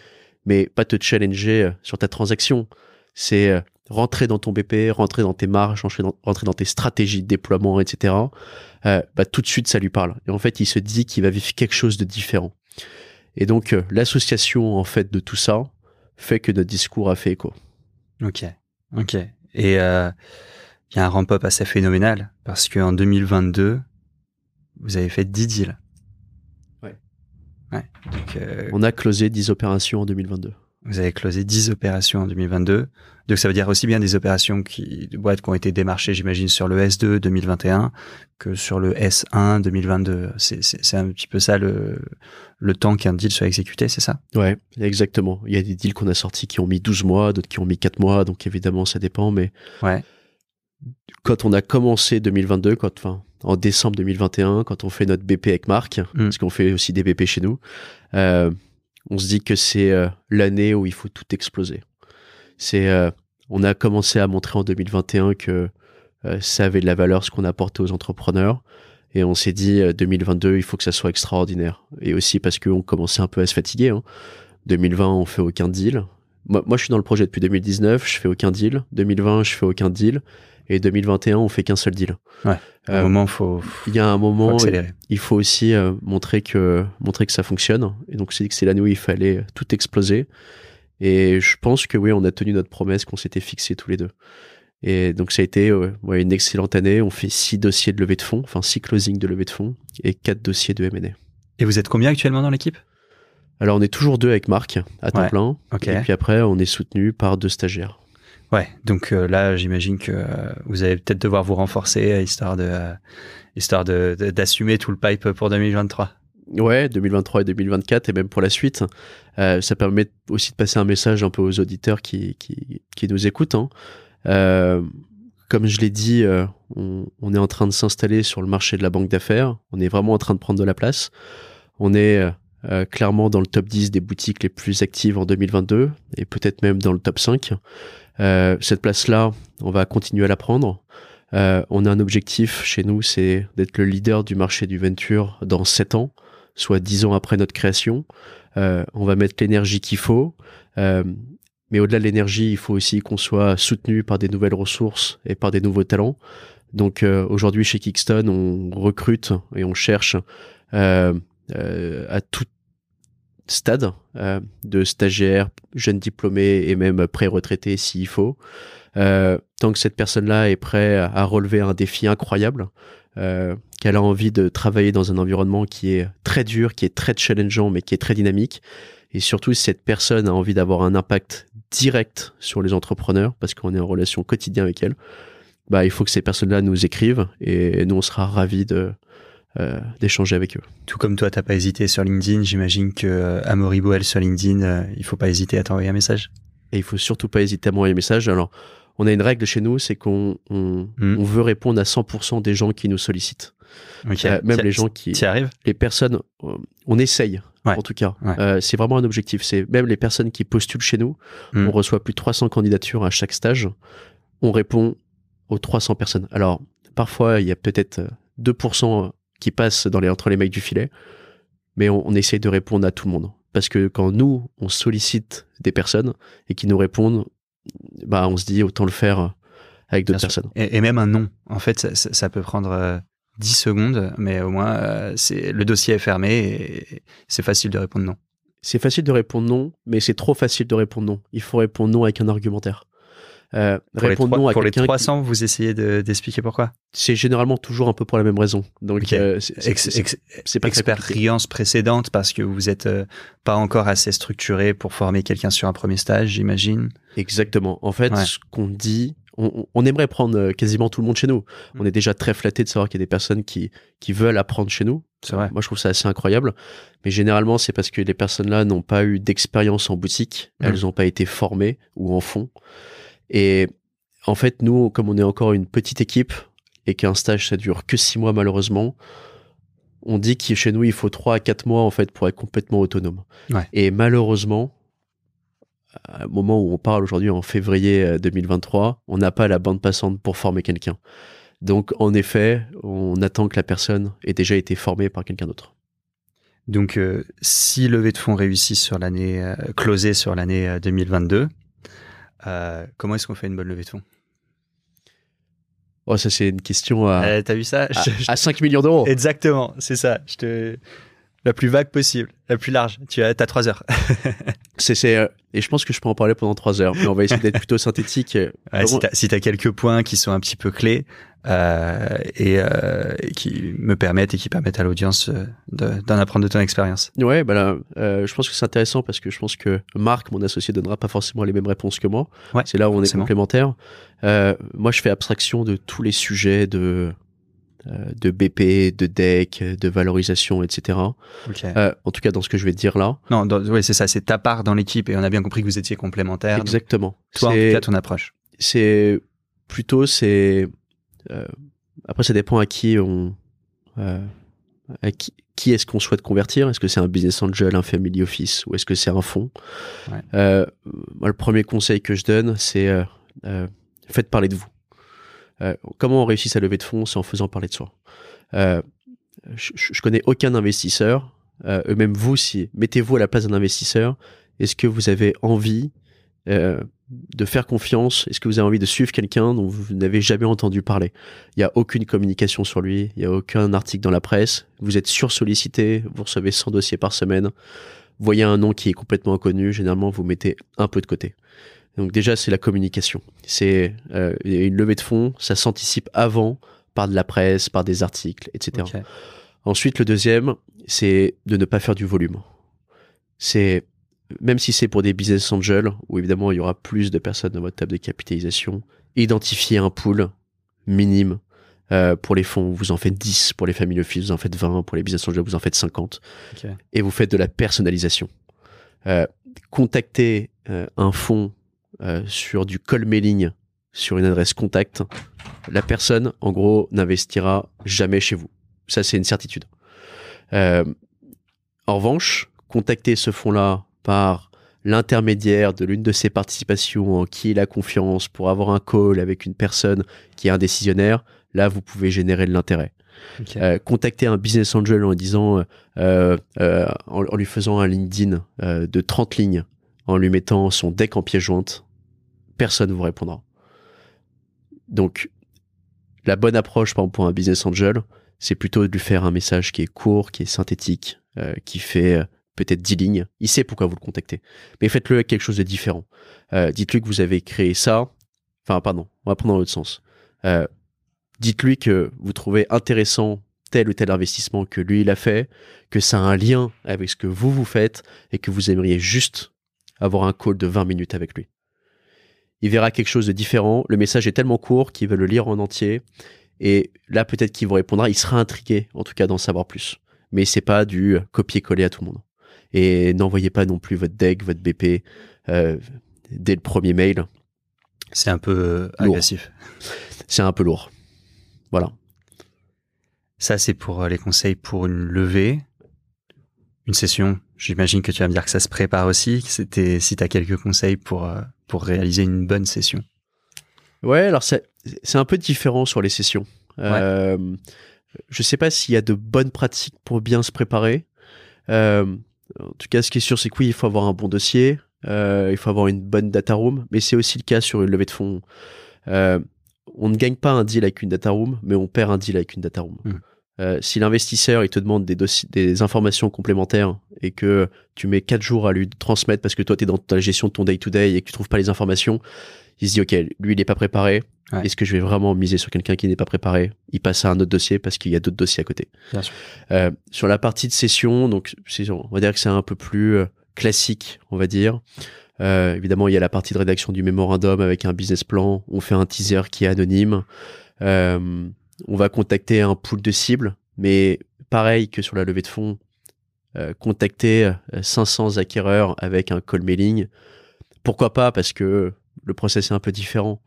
mais pas te challenger euh, sur ta transaction, c'est euh, rentrer dans ton BP, rentrer dans tes marges, rentrer dans, tes stratégies de déploiement, etc. bah, tout de suite ça lui parle. Et en fait, il se dit qu'il va vivre quelque chose de différent. Et donc l'association en fait de tout ça, fait que notre discours a fait écho. Ok, ok. Et euh, il y a un ramp-up assez phénoménal parce qu'en 2022, vous avez fait 10 deals. Ouais. ouais. Donc, euh, On a closé 10 opérations en 2022. Vous avez closé 10 opérations en 2022. Donc ça veut dire aussi bien des opérations qui, de boîtes qui ont été démarchées, j'imagine, sur le S2 2021 que sur le S1 2022. C'est un petit peu ça le, le temps qu'un deal soit exécuté, c'est ça? Ouais, exactement. Il y a des deals qu'on a sortis qui ont mis 12 mois, d'autres qui ont mis 4 mois, donc évidemment ça dépend, mais ouais. quand on a commencé 2022, quand, enfin, en décembre 2021, quand on fait notre BP avec Marc, mm. parce qu'on fait aussi des BP chez nous, euh, on se dit que c'est euh, l'année où il faut tout exploser. Euh, on a commencé à montrer en 2021 que euh, ça avait de la valeur ce qu'on apportait aux entrepreneurs. Et on s'est dit, 2022, il faut que ça soit extraordinaire. Et aussi parce qu'on commençait un peu à se fatiguer. Hein. 2020, on fait aucun deal. Moi, moi, je suis dans le projet depuis 2019, je fais aucun deal. 2020, je fais aucun deal. Et 2021, on fait qu'un seul deal. Ouais. un moment, faut. Il y a un moment, il faut aussi euh, montrer que montrer que ça fonctionne. Et donc, c'est que c'est l'année où il fallait tout exploser. Et je pense que oui, on a tenu notre promesse qu'on s'était fixé tous les deux. Et donc, ça a été ouais, une excellente année. On fait six dossiers de levée de fonds, enfin six closings de levée de fonds et quatre dossiers de M&A. Et vous êtes combien actuellement dans l'équipe? Alors, on est toujours deux avec Marc à temps plein. Et puis après, on est soutenu par deux stagiaires. Ouais, donc euh, là, j'imagine que euh, vous allez peut-être devoir vous renforcer euh, histoire d'assumer tout le pipe pour 2023. Ouais, 2023 et 2024 et même pour la suite. ça permet aussi de passer un message un peu aux auditeurs qui nous écoutent. Hein. comme je l'ai dit, on, est en train de s'installer sur le marché de la banque d'affaires. On est vraiment en train de prendre de la place. On est clairement dans le top 10 des boutiques les plus actives en 2022 et peut-être même dans le top 5. Euh, cette place-là, on va continuer à la prendre. Euh, on a un objectif chez nous, c'est d'être le leader du marché du venture dans 7 ans, soit 10 ans après notre création. Euh, on va mettre l'énergie qu'il faut. mais au-delà de l'énergie, il faut aussi qu'on soit soutenu par des nouvelles ressources et par des nouveaux talents. Donc aujourd'hui chez Kickston, on recrute et on cherche à tout stade de stagiaires, jeunes diplômés et même pré-retraités s'il faut. tant que cette personne-là est prête à relever un défi incroyable, euh, qu'elle a envie de travailler dans un environnement qui est très dur, qui est très challengeant, mais qui est très dynamique. Et surtout, si cette personne a envie d'avoir un impact direct sur les entrepreneurs, parce qu'on est en relation quotidienne avec elle, bah, il faut que ces personnes-là nous écrivent et nous, on sera ravis de, euh, d'échanger avec eux. Tout comme toi, t'as pas hésité sur LinkedIn, j'imagine que euh, Amaury Boel sur LinkedIn, euh, il faut pas hésiter à t'envoyer un message. Et il faut surtout pas hésiter à m'envoyer un message. Alors, on a une règle chez nous, c'est qu'on on, hmm. veut répondre à 100% des gens qui nous sollicitent. Euh, même les gens qui, y arrives? les personnes, on essaye. En tout cas, euh, c'est vraiment un objectif. C'est même les personnes qui postulent chez nous. Hmm. On reçoit plus de 300 candidatures à chaque stage. On répond aux 300 personnes. Alors, parfois, il y a peut-être 2% qui passent dans les, entre les mails du filet, mais on, on essaye de répondre à tout le monde. Parce que quand nous, on sollicite des personnes et qui nous répondent, bah, on se dit autant le faire avec d'autres personnes. Et, même un nom, en fait, ça, peut prendre 10 euh, secondes, mais au moins, euh, c'est le dossier est fermé et c'est facile de répondre non. C'est facile de répondre non, mais c'est trop facile de répondre non. Il faut répondre non avec un argumentaire. Euh, à pour les 300, vous essayez d'expliquer pourquoi C'est généralement toujours un peu pour la même raison. Donc, c'est pas expérience précédente parce que vous êtes pas encore assez structuré pour former quelqu'un sur un premier stage, j'imagine. Exactement. En fait, ce qu'on dit, on, aimerait prendre euh, quasiment tout le monde chez nous. On mm. est déjà très flatté de savoir qu'il y a des personnes qui, qui veulent apprendre chez nous. C'est vrai. Moi, je trouve ça assez incroyable. Mais généralement, c'est parce que les personnes-là n'ont pas eu d'expérience en boutique. Mm. Elles n'ont pas été formées ou en fond. Et en fait, nous, comme on est encore une petite équipe et qu'un stage, ça dure que six mois, malheureusement, on dit que chez nous, il faut trois à quatre mois, en fait, pour être complètement autonome. Et malheureusement, au moment où on parle aujourd'hui en février 2023, euh, on n'a pas la bande passante pour former quelqu'un. Donc en effet, on attend que la personne ait déjà été formée par quelqu'un d'autre. Donc euh, si levée de fonds réussit sur l'année euh, closée sur l'année 2022, comment est-ce qu'on fait une bonne levée de fonds? Oh, ça c'est une question à. T'as vu ça? à, 5 millions d'euros. Exactement, c'est ça. Je te la plus vague possible, la plus large. Tu as, as 3 heures. c'est, euh, et je pense que je peux en parler pendant 3 heures, mais on va essayer d'être plutôt synthétique. si tu as, quelques points qui sont un petit peu clés euh, euh, et, qui me permettent et qui permettent à l'audience d'en apprendre de ton expérience. Ouais, bah là, je pense que c'est intéressant parce que je pense que Marc, mon associé, donnera pas forcément les mêmes réponses que moi. c'est là où on est complémentaires. moi, je fais abstraction de tous les sujets de euh, de BP, de deck, de valorisation, etc. Euh, en tout cas, dans ce que je vais te dire là. Non, oui, c'est ça, c'est ta part dans l'équipe et on a bien compris que vous étiez complémentaires. Exactement. Toi, en tout cas, ton approche. C'est plutôt, c'est. Euh, après, ça dépend à qui on. à qui, est-ce qu'on souhaite convertir Est-ce que c'est un business angel, un family office ou est-ce que c'est un fonds? Moi, Le premier conseil que je donne, c'est faites parler de vous. Euh, comment on réussit sa levée de fonds C'est en faisant parler de soi? Euh, je, connais aucun investisseur, euh, même vous, si mettez-vous à la place d'un investisseur, est-ce que vous avez envie de faire confiance? Est-ce que vous avez envie de suivre quelqu'un dont vous n'avez jamais entendu parler? Il n'y a aucune communication sur lui, il n'y a aucun article dans la presse, vous êtes sursollicité, vous recevez 100 dossiers par semaine, voyez un nom qui est complètement inconnu, généralement vous mettez un peu de côté. Donc déjà, c'est la communication. C'est euh, une levée de fonds, ça s'anticipe avant par de la presse, par des articles, etc. Ensuite, le deuxième, c'est de ne pas faire du volume. C'est même si c'est pour des business angels, où évidemment il y aura plus de personnes dans votre table de capitalisation, identifier un pool minime. Euh, pour les fonds, vous en faites 10, pour les family office, vous en faites 20, pour les business angels, vous en faites 50. Et vous faites de la personnalisation. Euh, contactez un fonds euh, sur du call mailing sur une adresse contact, la personne, en gros, n'investira jamais chez vous. Ça, c'est une certitude. Euh, en revanche, contacter ce fonds-là par l'intermédiaire de l'une de ses participations en qui il a confiance pour avoir un call avec une personne qui est un décisionnaire, là, vous pouvez générer de l'intérêt. Euh, contacter un business angel en disant, en, lui faisant un LinkedIn de 30 lignes en lui mettant son deck en pièce jointe, personne ne vous répondra. Donc, la bonne approche, pour un business angel, c'est plutôt de lui faire un message qui est court, qui est synthétique, euh, qui fait euh, peut-être 10 lignes. Il sait pourquoi vous le contactez. Mais faites-le avec quelque chose de différent. Euh, dites-lui que vous avez créé ça. Enfin, pardon, on va prendre dans l'autre sens. dites-lui que vous trouvez intéressant tel ou tel investissement que lui il a fait, que ça a un lien avec ce que vous vous faites et que vous aimeriez juste avoir un call de 20 minutes avec lui. Il verra quelque chose de différent. Le message est tellement court qu'il veut le lire en entier. Et là, peut-être qu'il vous répondra. Il sera intrigué, en tout cas, d'en savoir plus. Mais c'est pas du copier-coller à tout le monde. Et n'envoyez pas non plus votre deck, votre BP euh, dès le premier mail. C'est un peu euh, agressif. C'est un peu lourd. Voilà. Ça, c'est pour euh, les conseils pour une levée, une session. J'imagine que tu vas me dire que ça se prépare aussi. C'était si tu as quelques conseils pour, pour réaliser une bonne session. Ouais, alors c'est un peu différent sur les sessions. Euh, je sais pas s'il y a de bonnes pratiques pour bien se préparer. Euh, en tout cas, ce qui est sûr, c'est que oui, il faut avoir un bon dossier, euh, il faut avoir une bonne data room, mais c'est aussi le cas sur une levée de fonds. On ne gagne pas un deal avec une data room, mais on perd un deal avec une data room. Hmm. Euh, si l'investisseur il te demande des, des informations complémentaires et que tu mets quatre jours à lui transmettre parce que toi tu es dans ta gestion de ton day to day et que tu trouves pas les informations, il se dit ok lui il n'est pas préparé, est-ce que je vais vraiment miser sur quelqu'un qui n'est pas préparé? Il passe à un autre dossier parce qu'il y a d'autres dossiers à côté. Euh, sur la partie de session, donc on va dire que c'est un peu plus euh, classique, on va dire. Euh, évidemment, il y a la partie de rédaction du mémorandum avec un business plan. On fait un teaser qui est anonyme. On va contacter un pool de cibles, mais pareil que sur la levée de fonds, contacter 500 acquéreurs avec un call mailing. Pourquoi pas? Parce que le process est un peu différent.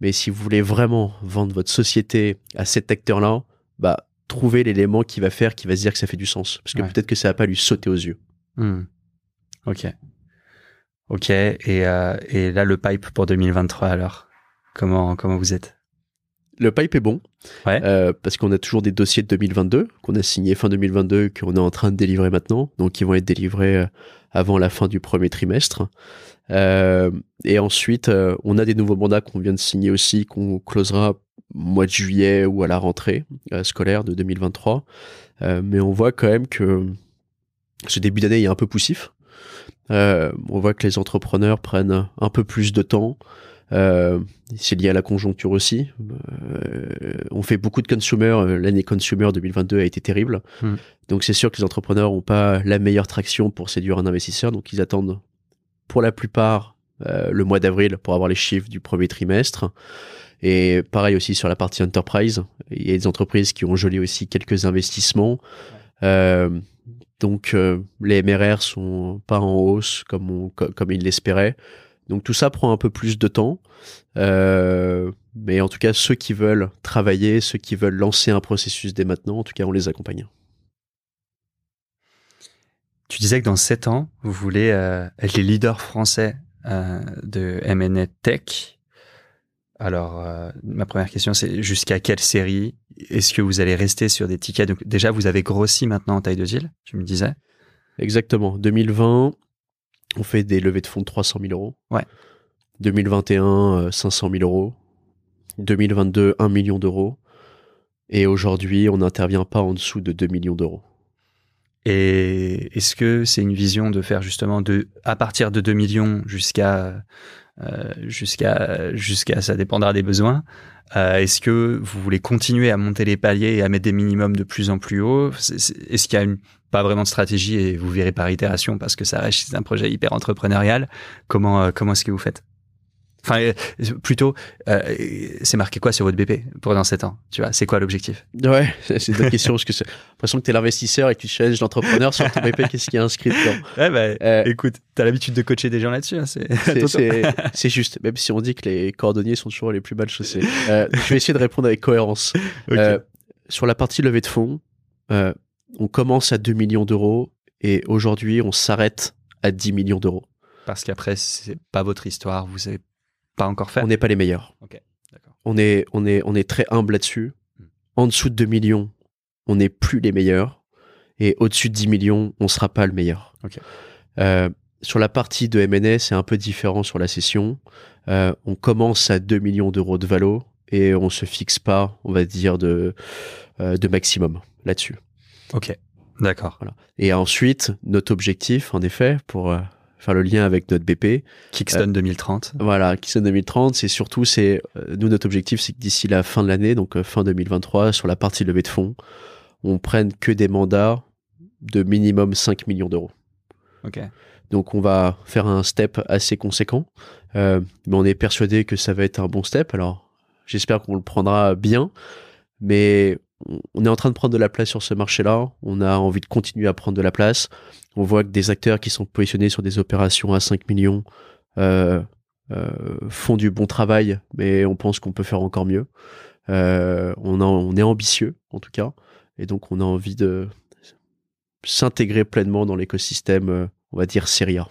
Mais si vous voulez vraiment vendre votre société à cet acteur-là, bah, trouvez l'élément qui va faire, qui va se dire que ça fait du sens. Parce que peut-être que ça va pas lui sauter aux yeux. Hmm. Ok. Ok. Et, euh, et là, le pipe pour 2023, alors? Comment, comment vous êtes? Le pipe est bon, ouais. euh, parce qu'on a toujours des dossiers de 2022 qu'on a signés fin 2022 qu'on est en train de délivrer maintenant, donc ils vont être délivrés euh, avant la fin du premier trimestre. Euh, et ensuite, euh, on a des nouveaux mandats qu'on vient de signer aussi, qu'on closera au mois de juillet ou à la rentrée scolaire de 2023. mais on voit quand même que ce début d'année est un peu poussif. on voit que les entrepreneurs prennent un peu plus de temps. C'est lié à la conjoncture aussi. on fait beaucoup de consumer. L'année consumer 2022 a été terrible. Hmm. Donc c'est sûr que les entrepreneurs n'ont pas la meilleure traction pour séduire un investisseur. Donc ils attendent pour la plupart euh, le mois d'avril pour avoir les chiffres du premier trimestre. Et pareil aussi sur la partie enterprise, il y a des entreprises qui ont gelé aussi quelques investissements. Euh, donc euh, les MRR sont pas en hausse comme, comme ils l'espéraient. Donc tout ça prend un peu plus de temps. mais en tout cas, ceux qui veulent travailler, ceux qui veulent lancer un processus dès maintenant, en tout cas, on les accompagne. Tu disais que dans 7 ans, vous voulez euh, être les leaders français euh, de M&A Tech. Alors, euh, ma première question, c'est jusqu'à quelle série Est-ce que vous allez rester sur des tickets? Donc, Déjà, vous avez grossi maintenant en taille de deal, tu me disais Exactement. 2020, on fait des levées de fonds de 300 000 euros. Ouais. 2021, 500 000 euros. 2022, 1 million d'euros. Et aujourd'hui, on n'intervient pas en dessous de 2 millions d'euros. Et est-ce que c'est une vision de faire justement de, à partir de 2 millions jusqu'à, jusqu'à, jusqu'à, ça dépendra des besoins. Euh, est-ce que vous voulez continuer à monter les paliers et à mettre des minimums de plus en plus haut? Est-ce qu'il y a une, pas vraiment de stratégie et vous verrez par itération parce que ça reste un projet hyper entrepreneurial. Comment, euh, comment est-ce que vous faites? Enfin, euh, plutôt, euh, c'est marqué quoi sur votre BP pour dans 7 ans Tu vois, c'est quoi l'objectif? Ouais, c'est une bonne question parce que j'ai l'impression que tu es l'investisseur et que tu challenges l'entrepreneur sur ton BP, qu'est-ce qui est inscrit dedans? Ouais, bah, euh, écoute, tu as l'habitude de coacher des gens là-dessus. Hein, c'est juste, même si on dit que les cordonniers sont toujours les plus mal chaussés. Euh, je vais essayer de répondre avec cohérence. Euh, sur la partie levée de fonds, on commence à 2 millions d'euros et aujourd'hui, on s'arrête à 10 millions d'euros. Parce qu'après, c'est pas votre histoire, vous avez pas encore fait On n'est pas les meilleurs. On est, on, est, on est très humble là-dessus. Hmm. En dessous de 2 millions, on n'est plus les meilleurs. Et au-dessus de 10 millions, on ne sera pas le meilleur. Euh, sur la partie de M&A, c'est un peu différent sur la session. on commence à 2 millions d'euros de valo et on se fixe pas, on va dire, de, de maximum là-dessus. Ok, d'accord. Voilà. Et ensuite, notre objectif, en effet, pour faire le lien avec notre BP. Kickstone 2030. Euh, voilà, Kickstone 2030, c'est surtout, c'est euh, nous notre objectif, c'est que d'ici la fin de l'année, donc euh, fin 2023, sur la partie levée de fonds, on prenne que des mandats de minimum 5 millions d'euros. Ok. Donc on va faire un step assez conséquent, mais on est persuadé que ça va être un bon step. Alors j'espère qu'on le prendra bien, mais on est en train de prendre de la place sur ce marché-là. On a envie de continuer à prendre de la place. On voit que des acteurs qui sont positionnés sur des opérations à 5 millions euh, euh, font du bon travail, mais on pense qu'on peut faire encore mieux. Euh, on, est ambitieux, en tout cas, et donc on a envie de s'intégrer pleinement dans l'écosystème, on va dire, Syria.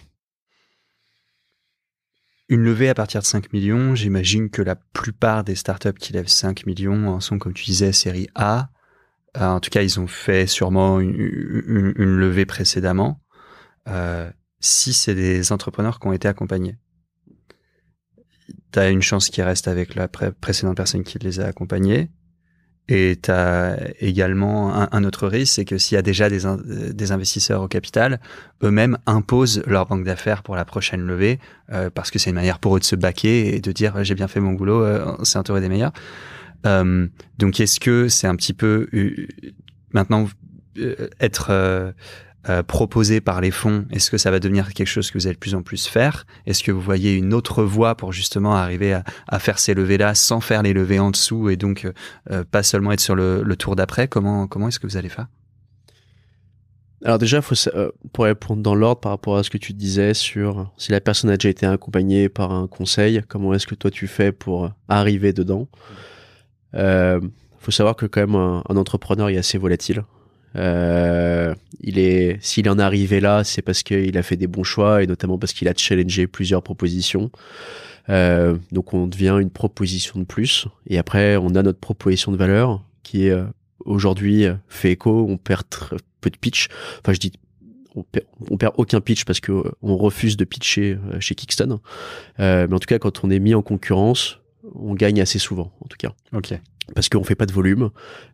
Une levée à partir de 5 millions, j'imagine que la plupart des startups qui lèvent 5 millions sont, comme tu disais, série A. Euh, en tout cas, ils ont fait sûrement une, levée précédemment. Euh, si c'est des entrepreneurs qui ont été accompagnés, tu as une chance qu'ils restent avec la précédente personne qui les a accompagnés. Et tu as également un, autre risque, c'est que s'il y a déjà des, investisseurs au capital, eux-mêmes imposent leur banque d'affaires pour la prochaine levée, euh, parce que c'est une manière pour eux de se baquer et de dire j'ai bien fait mon boulot, euh, c'est entouré des meilleurs. Euh, donc est-ce que c'est un petit peu euh, maintenant euh, être euh, proposé par les fonds, est-ce que ça va devenir quelque chose que vous allez de plus en plus faire? Est-ce que vous voyez une autre voie pour justement arriver à, à faire ces levées-là sans faire les levées en dessous et donc euh, pas seulement être sur le, le tour d'après? Comment, comment est-ce que vous allez faire? Alors déjà, faut, euh, pour répondre dans l'ordre par rapport à ce que tu disais sur si la personne a déjà été accompagnée par un conseil, comment est-ce que toi tu fais pour arriver dedans? Euh, faut savoir que quand même un, un entrepreneur est assez volatile. Euh, il est, s'il en est arrivé là, c'est parce qu'il a fait des bons choix et notamment parce qu'il a challengé plusieurs propositions. Euh, donc on devient une proposition de plus et après on a notre proposition de valeur qui est euh, aujourd'hui euh, fait écho. On perd peu de pitch. Enfin je dis on perd, aucun pitch parce que euh, on refuse de pitcher chez Kickston. mais en tout cas quand on est mis en concurrence, on gagne assez souvent en tout cas. Ok parce qu'on fait pas de volume,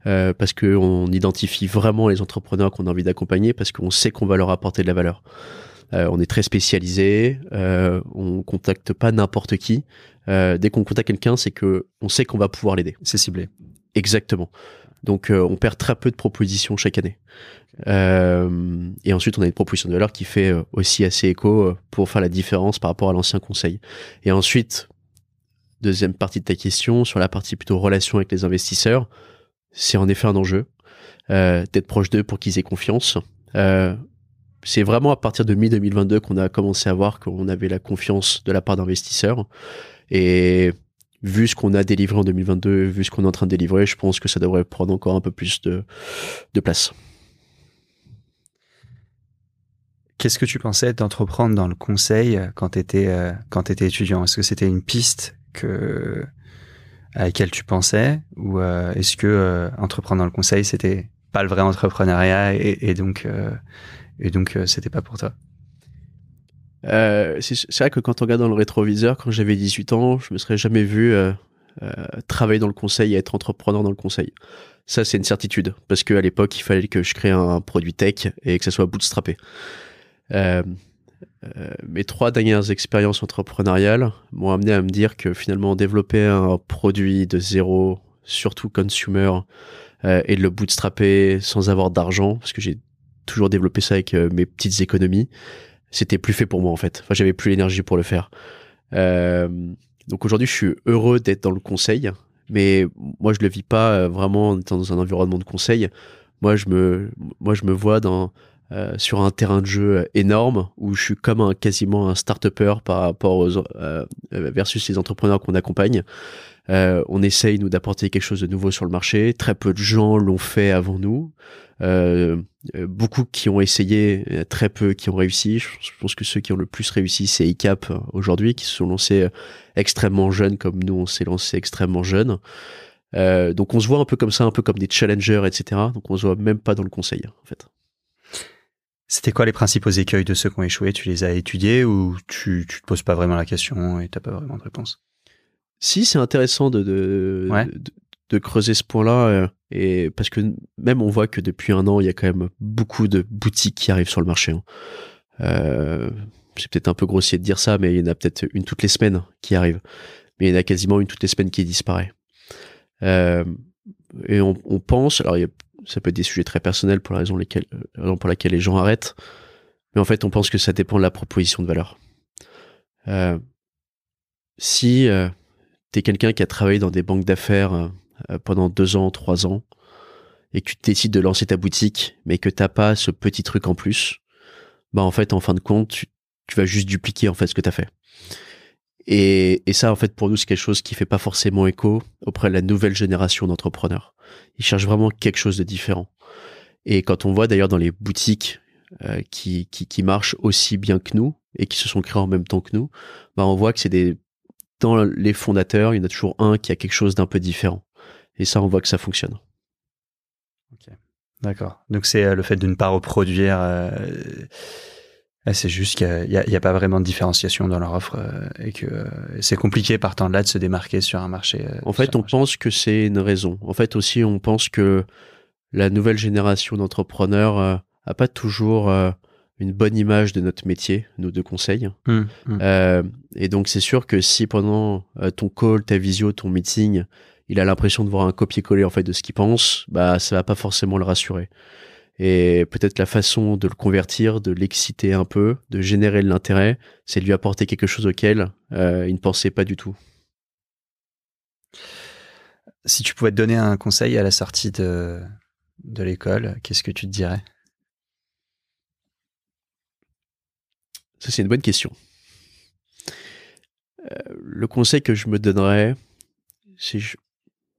euh, parce qu'on identifie vraiment les entrepreneurs qu'on a envie d'accompagner, parce qu'on sait qu'on va leur apporter de la valeur. Euh, on est très spécialisé, euh, on contacte pas n'importe qui. Euh, dès qu'on contacte quelqu'un, c'est que on sait qu'on va pouvoir l'aider. C'est ciblé. Exactement. Donc on perd très peu de propositions chaque année. Et ensuite, on a une proposition de valeur qui fait aussi assez écho pour faire la différence par rapport à l'ancien conseil. Et ensuite, deuxième partie de ta question, sur la partie plutôt relation avec les investisseurs, c'est en effet un enjeu euh, d'être proche d'eux pour qu'ils aient confiance. Euh, c'est vraiment à partir de mi-2022 qu'on a commencé à voir qu'on avait la confiance de la part d'investisseurs. Et vu ce qu'on a délivré en 2022, vu ce qu'on est en train de délivrer, je pense que ça devrait prendre encore un peu plus de, de place. Qu'est-ce que tu pensais d'entreprendre dans le conseil quand tu étais, euh, étais étudiant? Est-ce que c'était une piste à laquelle tu pensais ou euh, est-ce que euh, entreprendre dans le conseil c'était pas le vrai entrepreneuriat et, donc et donc euh, c'était pas pour toi? C'est vrai que quand on regarde dans le rétroviseur quand j'avais 18 ans je me serais jamais vu travailler dans le conseil et être entrepreneur dans le conseil. Ça c'est une certitude parce que à l'époque il fallait que je crée un produit tech et que ça soit bootstrappé. Euh, mes trois dernières expériences entrepreneuriales m'ont amené à me dire que finalement développer un produit de zéro, surtout consumer, euh, et de le bootstrapper sans avoir d'argent, parce que j'ai toujours développé ça avec euh, mes petites économies, c'était plus fait pour moi en fait. Enfin, j'avais plus l'énergie pour le faire. donc aujourd'hui, je suis heureux d'être dans le conseil, mais moi, je le vis pas vraiment dans un environnement de conseil. Moi, je me, moi, je me vois dans euh, sur un terrain de jeu énorme où je suis comme un quasiment un start-upper par rapport aux euh, versus les entrepreneurs qu'on accompagne. Euh, on essaye nous d'apporter quelque chose de nouveau sur le marché. Très peu de gens l'ont fait avant nous. beaucoup qui ont essayé, très peu qui ont réussi. Je pense que ceux qui ont le plus réussi, c'est ICAP aujourd'hui, qui se sont lancés extrêmement jeunes, comme nous, on s'est lancé extrêmement jeunes. donc on se voit un peu comme ça, un peu comme des challengers, etc. Donc on se voit même pas dans le conseil, en fait. C'était quoi les principaux écueils de ceux qui ont échoué? Tu les as étudiés ou tu, tu te poses pas vraiment la question et t'as pas vraiment de réponse? Si, c'est intéressant de, de, de, creuser ce point-là. Euh, et parce que même on voit que depuis un an, il y a quand même beaucoup de boutiques qui arrivent sur le marché. Hein. Euh, c'est peut-être un peu grossier de dire ça, mais il y en a peut-être une toutes les semaines qui arrive. Mais il y en a quasiment une toutes les semaines qui disparaît. Euh, et on, on, pense, alors il y a, ça peut être des sujets très personnels pour la raison, lesquelles, la raison pour laquelle les gens arrêtent, mais en fait on pense que ça dépend de la proposition de valeur. Euh, si euh, tu es quelqu'un qui a travaillé dans des banques d'affaires euh, pendant deux ans, trois ans, et que tu décides de lancer ta boutique, mais que t'as pas ce petit truc en plus, bah en fait en fin de compte tu, tu vas juste dupliquer en fait ce que tu as fait. Et, ça, en fait, pour nous, c'est quelque chose qui fait pas forcément écho auprès de la nouvelle génération d'entrepreneurs. Ils cherchent vraiment quelque chose de différent. Et quand on voit d'ailleurs dans les boutiques euh, qui, qui, marchent aussi bien que nous et qui se sont créées en même temps que nous, bah on voit que c'est des dans les fondateurs, il y en a toujours un qui a quelque chose d'un peu différent. Et ça, on voit que ça fonctionne. D'accord. Donc c'est euh, le fait de ne pas reproduire. Euh c'est juste qu'il n'y a, a, pas vraiment de différenciation dans leur offre euh, et que euh, c'est compliqué partant de là de se démarquer sur un marché. Euh, en fait, on pense que c'est une raison. En fait, aussi, on pense que la nouvelle génération d'entrepreneurs a pas toujours une bonne image de notre métier, nous de conseils. Mmh, mmh. et donc, c'est sûr que si pendant ton call, ta visio, ton meeting, il a l'impression de voir un copier-coller en fait de ce qu'il pense, bah ça va pas forcément le rassurer. Et peut-être la façon de le convertir, de l'exciter un peu, de générer de l'intérêt, c'est de lui apporter quelque chose auquel euh, il ne pensait pas du tout. Si tu pouvais te donner un conseil à la sortie de, de l'école, qu'est-ce que tu te dirais? Ça, c'est une bonne question. Euh, le conseil que je me donnerais, c'est je,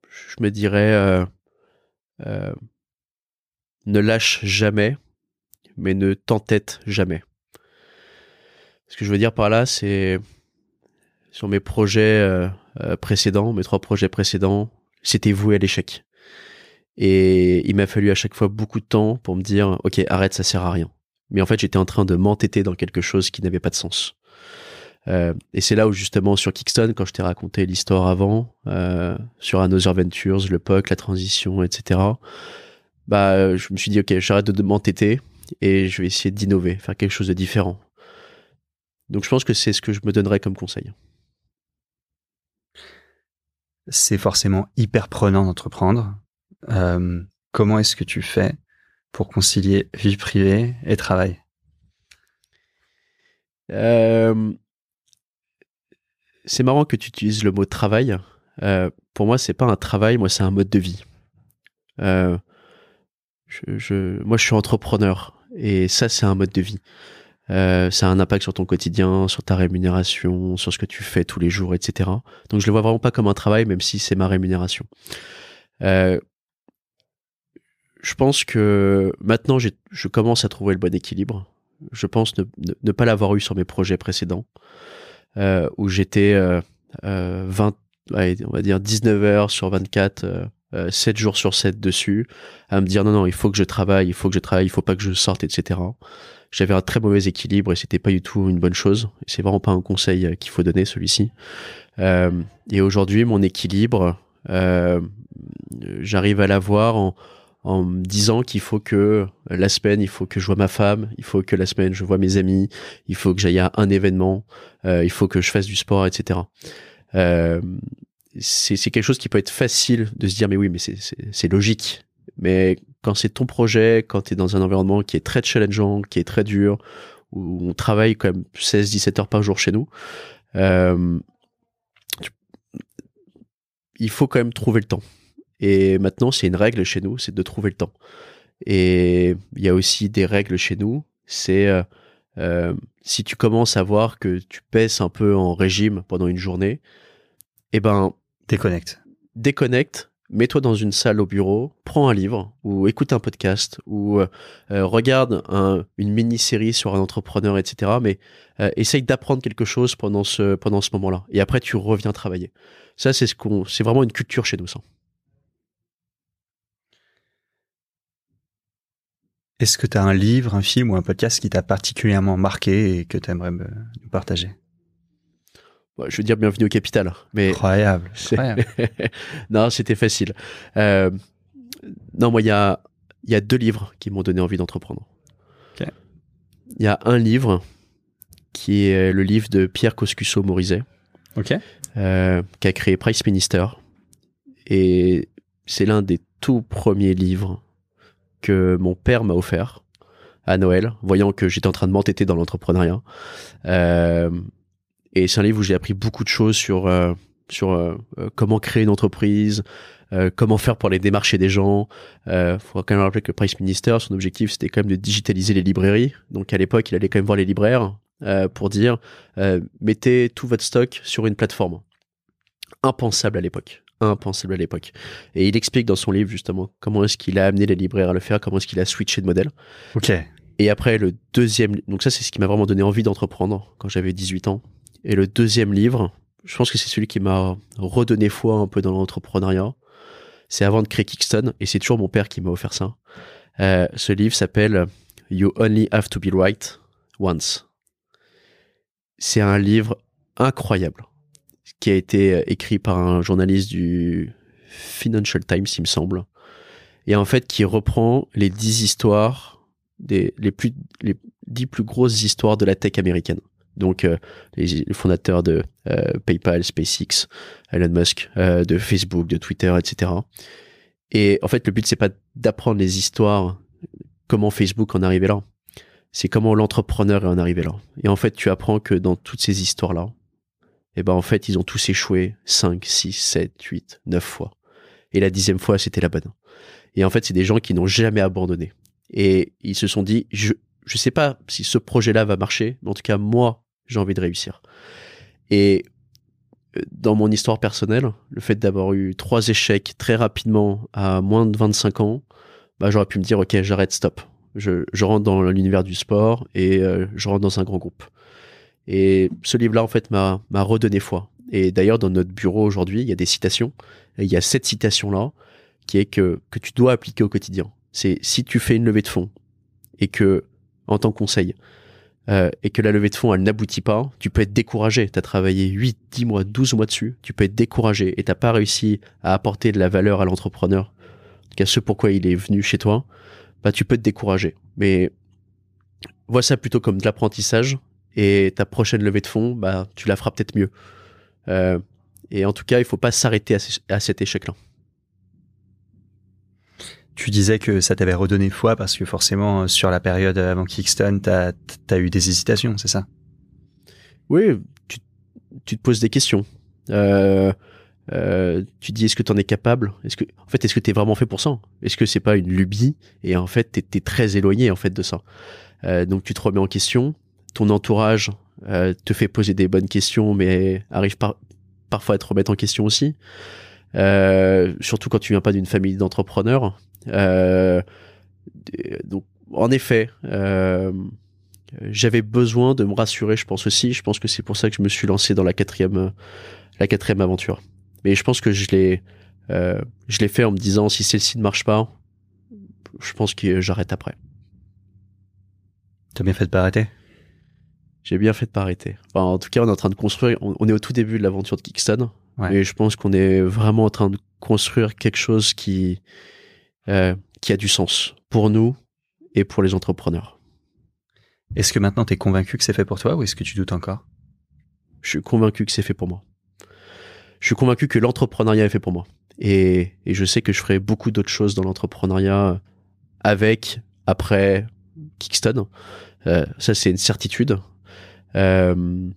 je me dirais euh, euh ne lâche jamais, mais ne t'entête jamais. Ce que je veux dire par là, c'est sur mes projets euh, euh, précédents, mes trois projets précédents, c'était voué à l'échec. Et il m'a fallu à chaque fois beaucoup de temps pour me dire, ok, arrête, ça sert à rien. Mais en fait, j'étais en train de m'entêter dans quelque chose qui n'avait pas de sens. Euh, et c'est là où justement sur Kickston, quand je t'ai raconté l'histoire avant, sur Another Ventures, le POC, la transition, etc., bah, je me suis dit, ok, j'arrête de m'entêter et je vais essayer d'innover, faire quelque chose de différent. Donc je pense que c'est ce que je me donnerais comme conseil. C'est forcément hyper prenant d'entreprendre. Euh, comment est-ce que tu fais pour concilier vie privée et travail? Euh, C'est marrant que tu utilises le mot travail. Euh, pour moi, c'est pas un travail, moi c'est un mode de vie. Euh, je, moi, je suis entrepreneur et ça, c'est un mode de vie. Euh, ça a un impact sur ton quotidien, sur ta rémunération, sur ce que tu fais tous les jours, etc. Donc, je le vois vraiment pas comme un travail, même si c'est ma rémunération. Euh, je pense que maintenant, je commence à trouver le bon équilibre. Je pense ne, ne, pas l'avoir eu sur mes projets précédents, euh, où j'étais 20, euh, on va dire 19 heures sur 24 7 euh, jours sur 7 dessus, à me dire non, non, il faut que je travaille, il faut que je travaille, il faut pas que je sorte, etc. J'avais un très mauvais équilibre et c'était pas du tout une bonne chose. C'est vraiment pas un conseil euh, qu'il faut donner, celui-ci. Euh, et aujourd'hui, mon équilibre, euh, j'arrive à l'avoir en, en me disant qu'il faut que la semaine, il faut que je vois ma femme, il faut que la semaine, je vois mes amis, il faut que j'aille à un événement, euh, il faut que je fasse du sport, etc. Euh, c'est quelque chose qui peut être facile de se dire mais oui mais c'est logique. Mais quand c'est ton projet quand tu es dans un environnement qui est très challengeant qui est très dur où on travaille quand même 16-17 heures par jour chez nous euh, il faut quand même trouver le temps. Et maintenant c'est une règle chez nous c'est de trouver le temps. Et il y a aussi des règles chez nous c'est euh, euh, si tu commences à voir que tu pèses un peu en régime pendant une journée eh ben Déconnecte. Déconnecte, mets-toi dans une salle au bureau, prends un livre ou écoute un podcast ou euh, euh, regarde une mini-série sur un entrepreneur, etc. Mais euh, essaye d'apprendre quelque chose pendant ce, pendant ce moment-là. Et après, tu reviens travailler. Ça, c'est ce qu'on, c'est vraiment une culture chez nous, ça. Est-ce que tu as un livre, un film ou un podcast qui t'a particulièrement marqué et que tu aimerais me partager? Je veux dire bienvenue au capital. Mais incroyable. non, c'était facile. Euh, non, moi, il y a, y a deux livres qui m'ont donné envie d'entreprendre. Il y a un livre qui est le livre de Pierre Coscuso-Morizet, euh, qui a créé Price Minister. Et c'est l'un des tout premiers livres que mon père m'a offert à Noël, voyant que j'étais en train de m'entêter dans l'entrepreneuriat. Euh, et c'est un livre où j'ai appris beaucoup de choses sur, euh, sur euh, comment créer une entreprise, comment faire pour aller démarcher des gens. Il faut quand même rappeler que Price Minister, son objectif, c'était quand même de digitaliser les librairies. Donc à l'époque, il allait quand même voir les libraires pour dire mettez tout votre stock sur une plateforme. Impensable à l'époque impensable à l'époque. Et il explique dans son livre justement comment est-ce qu'il a amené les libraires à le faire, comment est-ce qu'il a switché de modèle. Ok. Et après le deuxième, donc ça c'est ce qui m'a vraiment donné envie d'entreprendre quand j'avais 18 ans. Et le deuxième livre, je pense que c'est celui qui m'a redonné foi un peu dans l'entrepreneuriat. C'est avant de créer Kickston et c'est toujours mon père qui m'a offert ça. Euh, ce livre s'appelle You Only Have to Be Right Once. C'est un livre incroyable qui a été écrit par un journaliste du Financial Times, il me semble, et en fait qui reprend les dix histoires, des, les, plus, les dix plus grosses histoires de la tech américaine. Donc euh, les, fondateurs de euh, PayPal, SpaceX, Elon Musk, de Facebook, de Twitter, etc. Et en fait, le but c'est pas d'apprendre les histoires, comment Facebook en arrivé là. C'est comment l'entrepreneur est en arrivé là. Et en fait, tu apprends que dans toutes ces histoires-là, et eh ben en fait, ils ont tous échoué 5, 6, 7, 8, 9 fois. Et la dixième fois, c'était la bonne. Et en fait, c'est des gens qui n'ont jamais abandonné. Et ils se sont dit, je je sais pas si ce projet-là va marcher, mais en tout cas, moi, j'ai envie de réussir. Et euh, dans mon histoire personnelle, le fait d'avoir eu trois échecs très rapidement à moins de 25 ans, bah, j'aurais pu me dire, OK, j'arrête, stop. Je, rentre dans l'univers du sport et euh, je rentre dans un grand groupe. Et ce livre-là, en fait, m'a redonné foi. Et d'ailleurs, dans notre bureau aujourd'hui, il y a des citations. Il y a cette citation-là qui est que, que tu dois appliquer au quotidien. C'est si tu fais une levée de fonds et que, en tant que conseil, euh, et que la levée de fonds, elle n'aboutit pas, tu peux être découragé. Tu as travaillé 8, 10 mois, 12 mois dessus, tu peux être découragé et t'as pas réussi à apporter de la valeur à l'entrepreneur, en ce pourquoi il est venu chez toi, bah tu peux te décourager. Mais vois ça plutôt comme de l'apprentissage et ta prochaine levée de fonds, bah, tu la feras peut-être mieux. Euh, et en tout cas, il faut pas s'arrêter à, cet échec-là. Tu disais que ça t'avait redonné foi parce que forcément, sur la période avant Kickston, tu as, eu des hésitations, c'est ça? Oui, tu, te poses des questions. Euh, euh, tu dis est-ce que tu en es capable? Est-ce que en fait est-ce que tu es vraiment fait pour ça? Est-ce que c'est pas une lubie? Et en fait tu es, très éloigné en fait de ça. donc tu te remets en question ton entourage euh, te fait poser des bonnes questions, mais arrive parfois à te remettre en question aussi. Euh, surtout quand tu viens pas d'une famille d'entrepreneurs. Euh, donc, en effet, j'avais besoin de me rassurer, je pense aussi. Je pense que c'est pour ça que je me suis lancé dans la quatrième, la quatrième aventure. Mais je pense que je l'ai, je l'ai fait en me disant si celle-ci ne marche pas, je pense que j'arrête après. T'as bien fait de pas arrêter? J'ai bien fait de pas arrêter. en tout cas, on est en train de construire. On, est au tout début de l'aventure de Kickston, et je pense qu'on est vraiment en train de construire quelque chose qui euh, qui a du sens pour nous et pour les entrepreneurs. Est-ce que maintenant tu es convaincu que c'est fait pour toi ou est-ce que tu doutes encore? Je suis convaincu que c'est fait pour moi. Je suis convaincu que l'entrepreneuriat est fait pour moi. Et, et je sais que je ferai beaucoup d'autres choses dans l'entrepreneuriat avec, après Kickston. Euh, ça, c'est une certitude. Euh,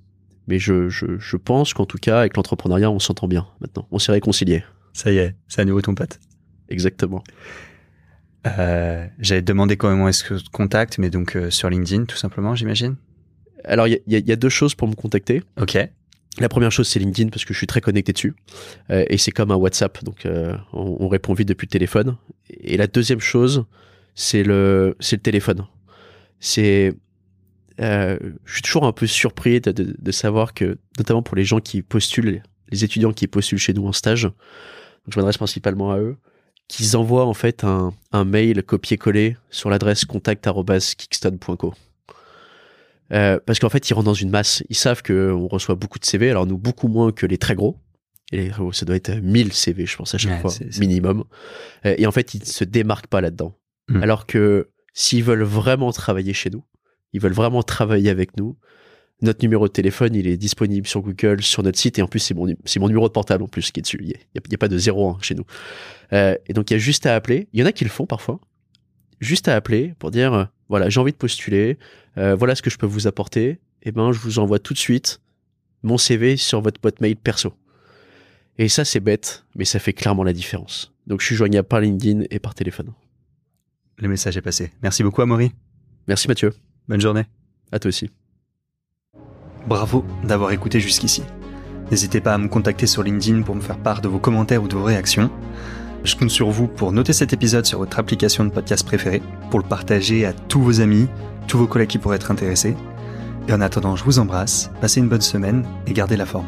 mais je, je, je pense qu'en tout cas, avec l'entrepreneuriat, on s'entend bien maintenant. On s'est réconcilié. Ça y est, c'est à nouveau ton pote. Exactement. Euh, J'avais demandé comment est-ce que tu contactes, mais donc euh, sur LinkedIn, tout simplement, j'imagine. Alors, il y, y, a deux choses pour me contacter. Ok. La première chose, c'est LinkedIn parce que je suis très connecté dessus. Euh, et c'est comme un WhatsApp, donc euh, on, on, répond vite depuis le téléphone. Et la deuxième chose, c'est le, le téléphone. C'est euh, je suis toujours un peu surpris de, de, de, savoir que, notamment pour les gens qui postulent, les étudiants qui postulent chez nous en stage, donc je m'adresse principalement à eux, qu'ils envoient en fait un, mail copié-collé sur l'adresse contact.kickstone.co. Euh, parce qu'en fait, ils rentrent dans une masse. Ils savent qu'on reçoit beaucoup de CV, alors nous, beaucoup moins que les très gros. Et ça doit être 1000 CV, je pense, à chaque fois, minimum. Euh, et en fait, ils ne se démarquent pas là-dedans. Hmm. Alors que s'ils veulent vraiment travailler chez nous, ils veulent vraiment travailler avec nous, notre numéro de téléphone, il est disponible sur Google, sur notre site, et en plus, c'est mon, c'est mon numéro de portable en plus qui est dessus. Il n'y a, pas de 01 chez nous. Euh, et donc, il y a juste à appeler. Il y en a qui le font parfois. Juste à appeler pour dire, euh, voilà, j'ai envie de postuler, euh, voilà ce que je peux vous apporter. Et eh ben, je vous envoie tout de suite mon CV sur votre boîte mail perso. Et ça, c'est bête, mais ça fait clairement la différence. Donc, je suis joignable par LinkedIn et par téléphone. Le message est passé. Merci beaucoup, Amaury. Merci, Mathieu. Bonne journée. À toi aussi. Bravo d'avoir écouté jusqu'ici. N'hésitez pas à me contacter sur LinkedIn pour me faire part de vos commentaires ou de vos réactions. Je compte sur vous pour noter cet épisode sur votre application de podcast préférée, pour le partager à tous vos amis, tous vos collègues qui pourraient être intéressés. Et en attendant, je vous embrasse, passez une bonne semaine et gardez la forme.